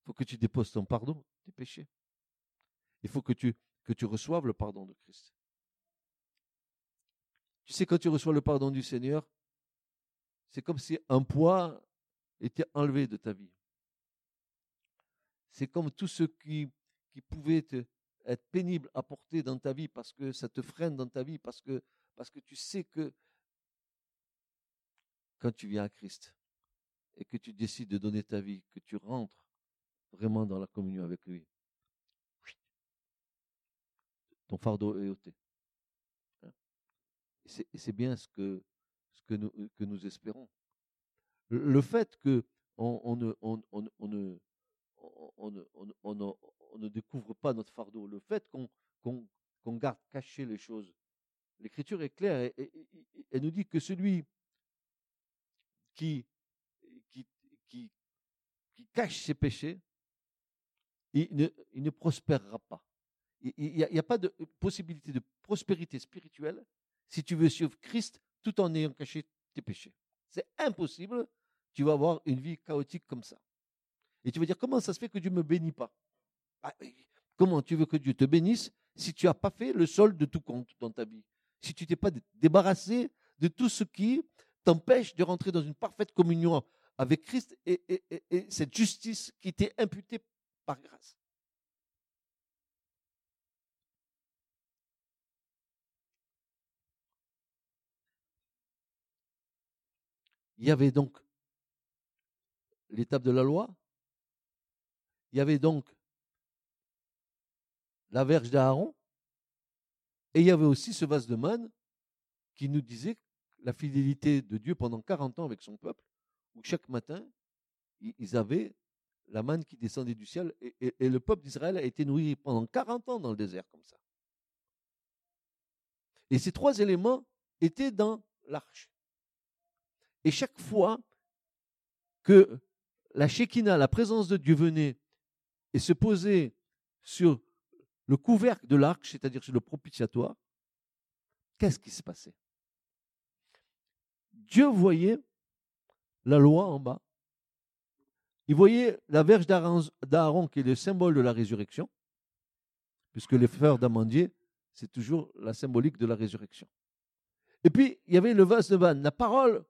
Il faut que tu déposes ton pardon des péchés. Il faut que tu, que tu reçoives le pardon de Christ. Tu sais, quand tu reçois le pardon du Seigneur, c'est comme si un poids était enlevé de ta vie. C'est comme tout ce qui, qui pouvait être pénible à porter dans ta vie parce que ça te freine dans ta vie, parce que, parce que tu sais que quand tu viens à Christ et que tu décides de donner ta vie, que tu rentres vraiment dans la communion avec lui, ton fardeau est ôté. C'est bien ce que, nous, espérons. Le fait que on, ne, découvre pas notre fardeau. Le fait qu'on garde caché les choses. L'Écriture est claire et, elle nous dit que celui qui, cache ses péchés, il ne, prospérera pas. Il n'y a, a, pas de possibilité de prospérité spirituelle si tu veux suivre Christ tout en ayant caché tes péchés. C'est impossible. Tu vas avoir une vie chaotique comme ça. Et tu vas dire, comment ça se fait que Dieu ne me bénit pas? Ah, Comment tu veux que Dieu te bénisse si tu n'as pas fait le sol de tout compte dans ta vie? Si tu t'es pas débarrassé de tout ce qui t'empêche de rentrer dans une parfaite communion avec Christ et, cette justice qui t'est imputée par grâce. Il y avait donc l'étape de la loi, il y avait donc la verge d'Aaron, et il y avait aussi ce vase de manne qui nous disait la fidélité de Dieu pendant 40 ans avec son peuple, où chaque matin, ils avaient la manne qui descendait du ciel, et, le peuple d'Israël a été nourri pendant 40 ans dans le désert comme ça. Et ces trois éléments étaient dans l'arche. Et chaque fois que la Shekinah, la présence de Dieu venait et se posait sur le couvercle de l'arc, c'est-à-dire sur le propitiatoire, qu'est-ce qui se passait? Dieu voyait la loi en bas. Il voyait la verge d'Aaron qui est le symbole de la résurrection, puisque les fleurs d'amandier, c'est toujours la symbolique de la résurrection. Et puis, il y avait le vase de vanne, la parole,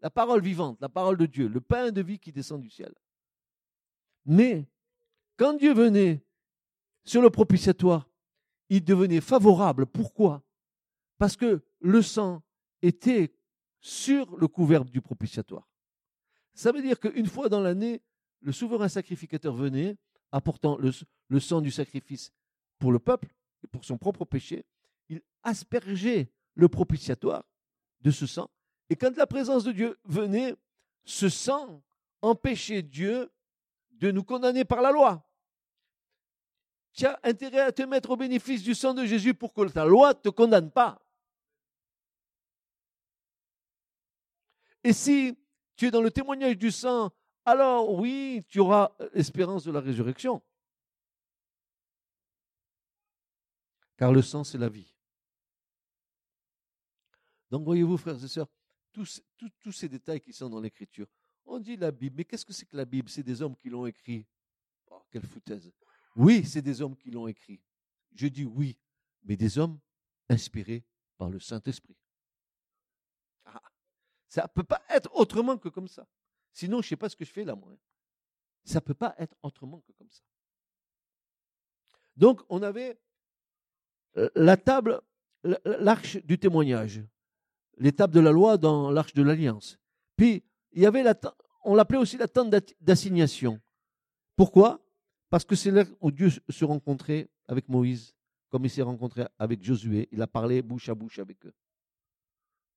la parole vivante, la parole de Dieu, le pain de vie qui descend du ciel. Mais quand Dieu venait sur le propitiatoire, il devenait favorable. Pourquoi? Parce que le sang était sur le couvercle du propitiatoire. Ça veut dire qu'une fois dans l'année, le souverain sacrificateur venait, apportant le, sang du sacrifice pour le peuple et pour son propre péché. Il aspergeait le propitiatoire de ce sang. Et quand la présence de Dieu venait, ce sang empêchait Dieu de nous condamner par la loi. Tu as intérêt à te mettre au bénéfice du sang de Jésus pour que ta loi ne te condamne pas. Et si tu es dans le témoignage du sang, alors oui, tu auras l'espérance de la résurrection. Car le sang, c'est la vie. Donc voyez-vous, frères et sœurs, tous, ces détails qui sont dans l'Écriture. On dit la Bible, mais qu'est-ce que c'est que la Bible? C'est des hommes qui l'ont écrit. Oh, quelle foutaise. Oui, c'est des hommes qui l'ont écrit. Je dis oui, mais des hommes inspirés par le Saint-Esprit. Ah, ça ne peut pas être autrement que comme ça. Sinon, je ne sais pas ce que je fais là, moi. Hein. Ça ne peut pas être autrement que comme ça. Donc, on avait euh, la table, l'arche du témoignage l'étape de la loi dans l'arche de l'alliance. Puis, il y avait la, on l'appelait aussi la tente d'assignation. Pourquoi? Parce que c'est là où Dieu se rencontrait avec Moïse, comme il s'est rencontré avec Josué. Il a parlé bouche à bouche avec eux.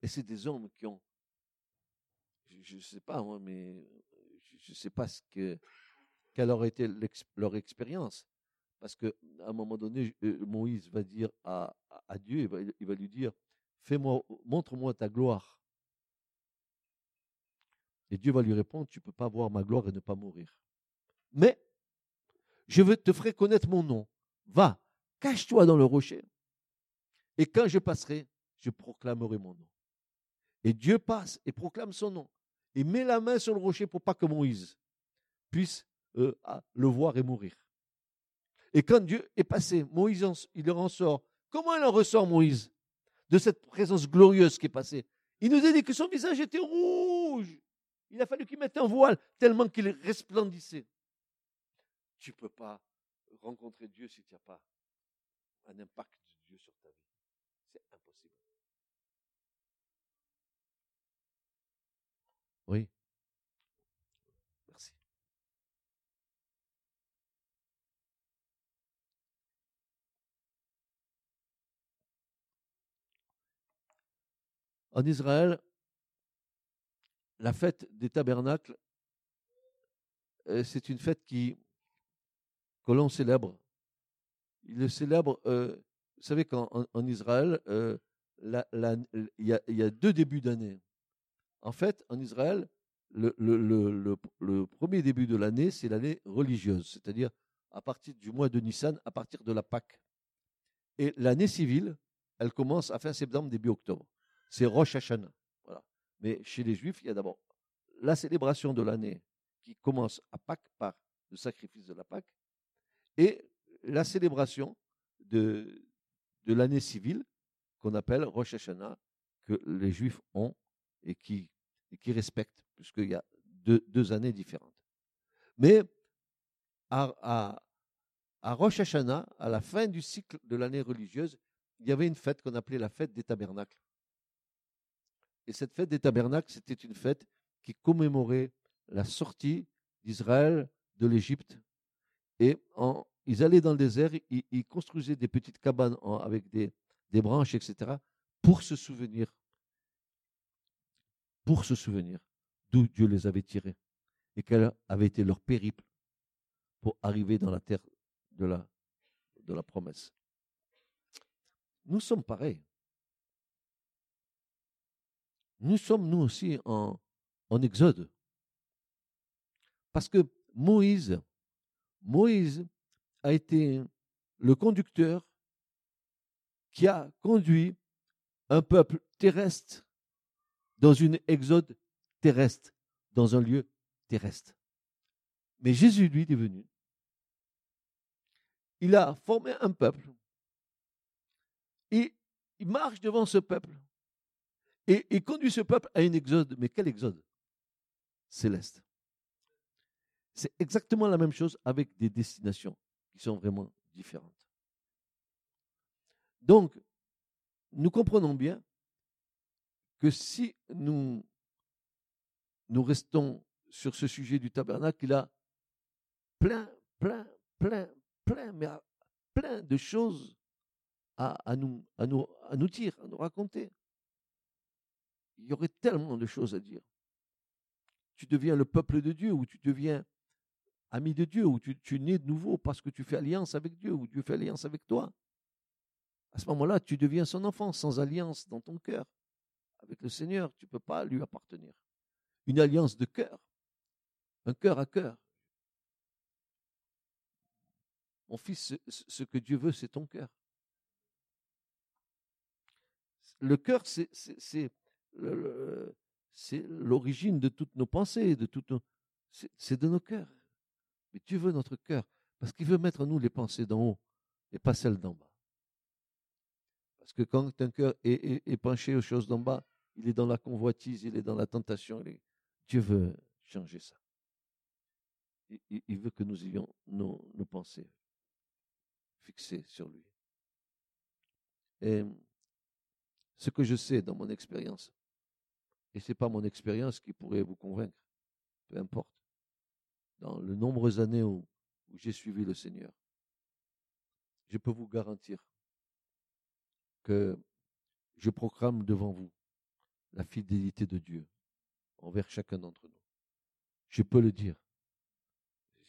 Et c'est des hommes qui ont, je ne sais pas moi, mais je ne sais pas quelle aurait été leur expérience. Parce qu'à un moment donné, euh, Moïse va dire à, à Dieu, il va lui dire, Montre-moi ta gloire. Et Dieu va lui répondre, tu ne peux pas voir ma gloire et ne pas mourir. Mais je te ferai connaître mon nom. Va, cache-toi dans le rocher. Et quand je passerai, je proclamerai mon nom. Et Dieu passe et proclame son nom. Et met la main sur le rocher pour pas que Moïse puisse euh, le voir et mourir. Et quand Dieu est passé, Moïse, il en sort. Comment il en ressort, Moïse? De cette présence glorieuse qui est passée. Il nous a dit que son visage était rouge. Il a fallu qu'il mette un voile tellement qu'il resplendissait. Tu ne peux pas rencontrer Dieu si tu n'as pas un impact de Dieu sur ta vie. C'est impossible. Oui. Merci. En Israël, la fête des tabernacles, euh, c'est une fête qui, que l'on célèbre. Il le célèbre, euh, vous savez qu'en en, Israël, euh, il, y a, deux débuts d'année. En fait, en Israël, le, le premier début de l'année, c'est l'année religieuse, c'est-à-dire à partir du mois de Nissan, à partir de la Pâque. Et l'année civile, elle commence à fin septembre, début octobre c'est Rosh Hashanah. Mais chez les Juifs, il y a d'abord la célébration de l'année qui commence à Pâques par le sacrifice de la Pâque et la célébration de, l'année civile qu'on appelle Rosh Hashanah, que les Juifs ont et qui, respectent, puisqu'il y a deux, deux, années différentes. Mais à, à, à Rosh Hashanah, à la fin du cycle de l'année religieuse, il y avait une fête qu'on appelait la fête des tabernacles. Et cette fête des tabernacles, c'était une fête qui commémorait la sortie d'Israël de l'Égypte. Et ils allaient dans le désert, ils, construisaient des petites cabanes avec des, des branches, etc., pour se souvenir, pour se souvenir d'où Dieu les avait tirés et quel avait été leur périple pour arriver dans la terre de la, de la promesse. Nous sommes pareils nous sommes nous aussi en, exode. Parce que Moïse, a été le conducteur qui a conduit un peuple terrestre dans une exode terrestre, dans un lieu terrestre. Mais Jésus, lui, est venu. Il a formé un peuple. Et il marche devant ce peuple. Et il conduit ce peuple à une exode. Mais quel exode? Céleste. C'est exactement la même chose avec des destinations qui sont vraiment différentes. Donc, nous comprenons bien que si nous, nous restons sur ce sujet du tabernacle, il a plein, plein, plein, plein, mais plein de choses à, nous, à, nous, à nous dire, à nous raconter il y aurait tellement de choses à dire. Tu deviens le peuple de Dieu ou tu deviens ami de Dieu, où tu, tu nais de nouveau parce que tu fais alliance avec Dieu, ou Dieu fait alliance avec toi. À ce moment-là, tu deviens son enfant, sans alliance dans ton cœur. Avec le Seigneur, tu ne peux pas lui appartenir. Une alliance de cœur, un cœur à cœur. Mon fils, ce que Dieu veut, c'est ton cœur. Le cœur, c'est l'origine de toutes nos pensées, de toutes c'est de nos cœurs. Mais Dieu veut notre cœur, parce qu'il veut mettre en nous les pensées d'en haut et pas celles d'en bas. Parce que quand un cœur est, penché aux choses d'en bas, il est dans la convoitise, il est dans la tentation. Dieu veut changer ça. Il, veut que nous ayons nos, pensées fixées sur lui. Et ce que je sais dans mon expérience, et ce n'est pas mon expérience qui pourrait vous convaincre, peu importe, dans les nombreuses années où, j'ai suivi le Seigneur, je peux vous garantir que je proclame devant vous la fidélité de Dieu envers chacun d'entre nous. Je peux le dire.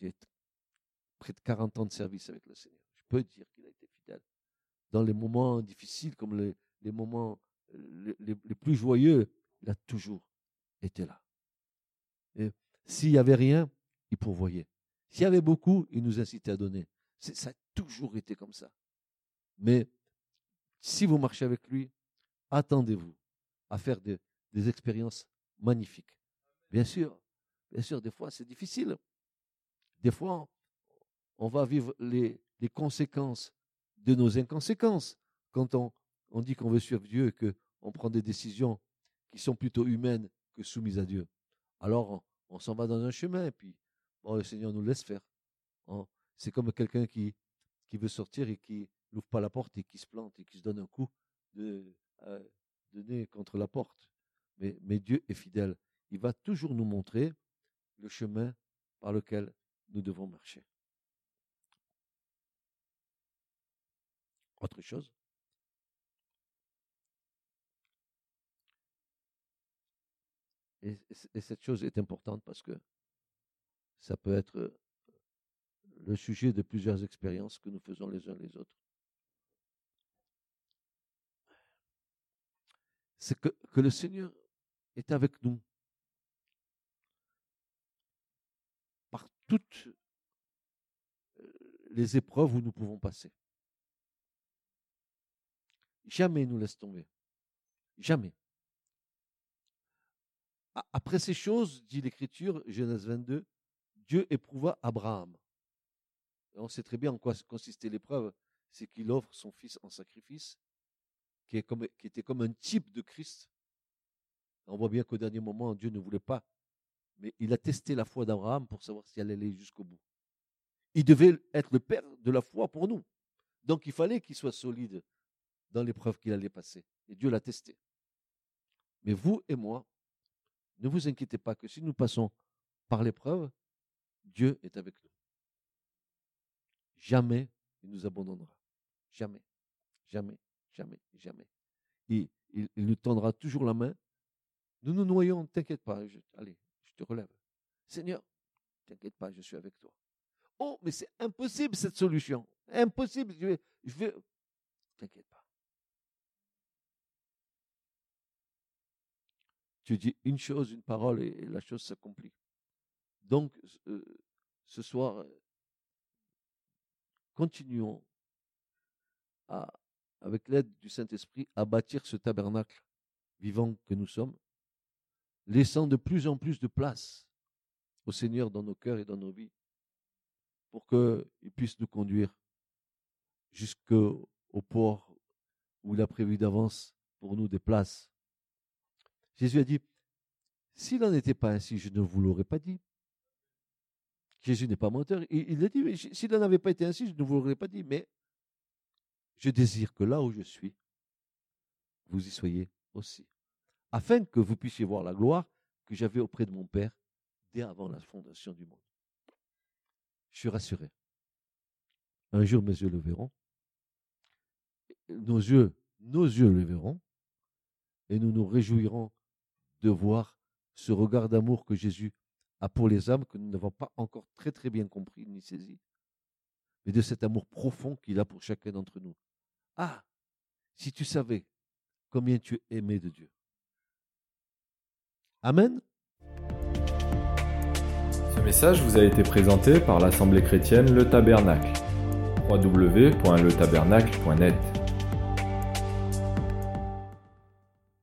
J'ai près de 40 ans de service avec le Seigneur. Je peux dire qu'il a été fidèle. Dans les moments difficiles comme les, moments les, les, plus joyeux, il a toujours été là. Et s'il n'y avait rien, il pourvoyait. S'il y avait beaucoup, il nous incitait à donner. Ça a toujours été comme ça. Mais si vous marchez avec lui, attendez-vous à faire des, expériences magnifiques. Bien sûr, bien sûr, des fois c'est difficile. Des fois, on va vivre les, conséquences de nos inconséquences. Quand on, on dit qu'on veut suivre Dieu et qu'on prend des décisions qui sont plutôt humaines que soumises à Dieu. Alors, on s'en va dans un chemin, et puis le Seigneur nous laisse faire. Hein. C'est comme quelqu'un qui, qui veut sortir et qui n'ouvre pas la porte et qui se plante et qui se donne un coup de, euh, nez contre la porte. Mais Dieu est fidèle. Il va toujours nous montrer le chemin par lequel nous devons marcher. Autre chose? Et, cette chose est importante parce que ça peut être le sujet de plusieurs expériences que nous faisons les uns les autres. C'est que, que le Seigneur est avec nous par toutes les épreuves où nous pouvons passer. Jamais il nous laisse tomber. Jamais. Après ces choses, dit l'Écriture, Genèse 22, Dieu éprouva Abraham. on sait très bien en quoi consistait l'épreuve, c'est qu'il offre son fils en sacrifice, qui, était comme un type de Christ. On voit bien qu'au dernier moment, Dieu ne voulait pas, mais il a testé la foi d'Abraham pour savoir si elle allait jusqu'au bout. Il devait être le père de la foi pour nous. Donc il fallait qu'il soit solide dans l'épreuve qu'il allait passer. Et Dieu l'a testé. Mais vous et moi, ne vous inquiétez pas que si nous passons par l'épreuve, Dieu est avec nous. Jamais il nous abandonnera. Jamais. Jamais. Jamais. Jamais. Il, nous tendra toujours la main. Nous nous noyons, t'inquiète pas. allez, je te relève. Seigneur, t'inquiète pas, je suis avec toi. Oh, mais c'est impossible cette solution. Impossible. Je vais... T'inquiète pas. Tu dis une chose, une parole et la chose s'accomplit. Donc, euh, ce soir, euh, continuons avec l'aide du Saint-Esprit, à bâtir ce tabernacle vivant que nous sommes, laissant de plus en plus de place au Seigneur dans nos cœurs et dans nos vies, pour qu'il puisse nous conduire jusqu'au port où il a prévu d'avance pour nous des places. Jésus a dit, s'il n'en était pas ainsi, je ne vous l'aurais pas dit. Jésus n'est pas menteur. Il, a dit, s'il n'en avait pas été ainsi, je ne vous l'aurais pas dit. Mais je désire que là où je suis, vous y soyez aussi. Afin que vous puissiez voir la gloire que j'avais auprès de mon Père dès avant la fondation du monde. Je suis rassuré. Un jour, mes yeux le verront. Nos yeux, nos yeux le verront. Et nous nous réjouirons de voir ce regard d'amour que Jésus a pour les âmes que nous n'avons pas encore très très bien compris ni saisi, mais de cet amour profond qu'il a pour chacun d'entre nous. Ah, si tu savais combien tu es aimé de Dieu. Amen. Ce message vous a été présenté par l'Assemblée chrétienne Le Tabernacle. www.letabernacle.net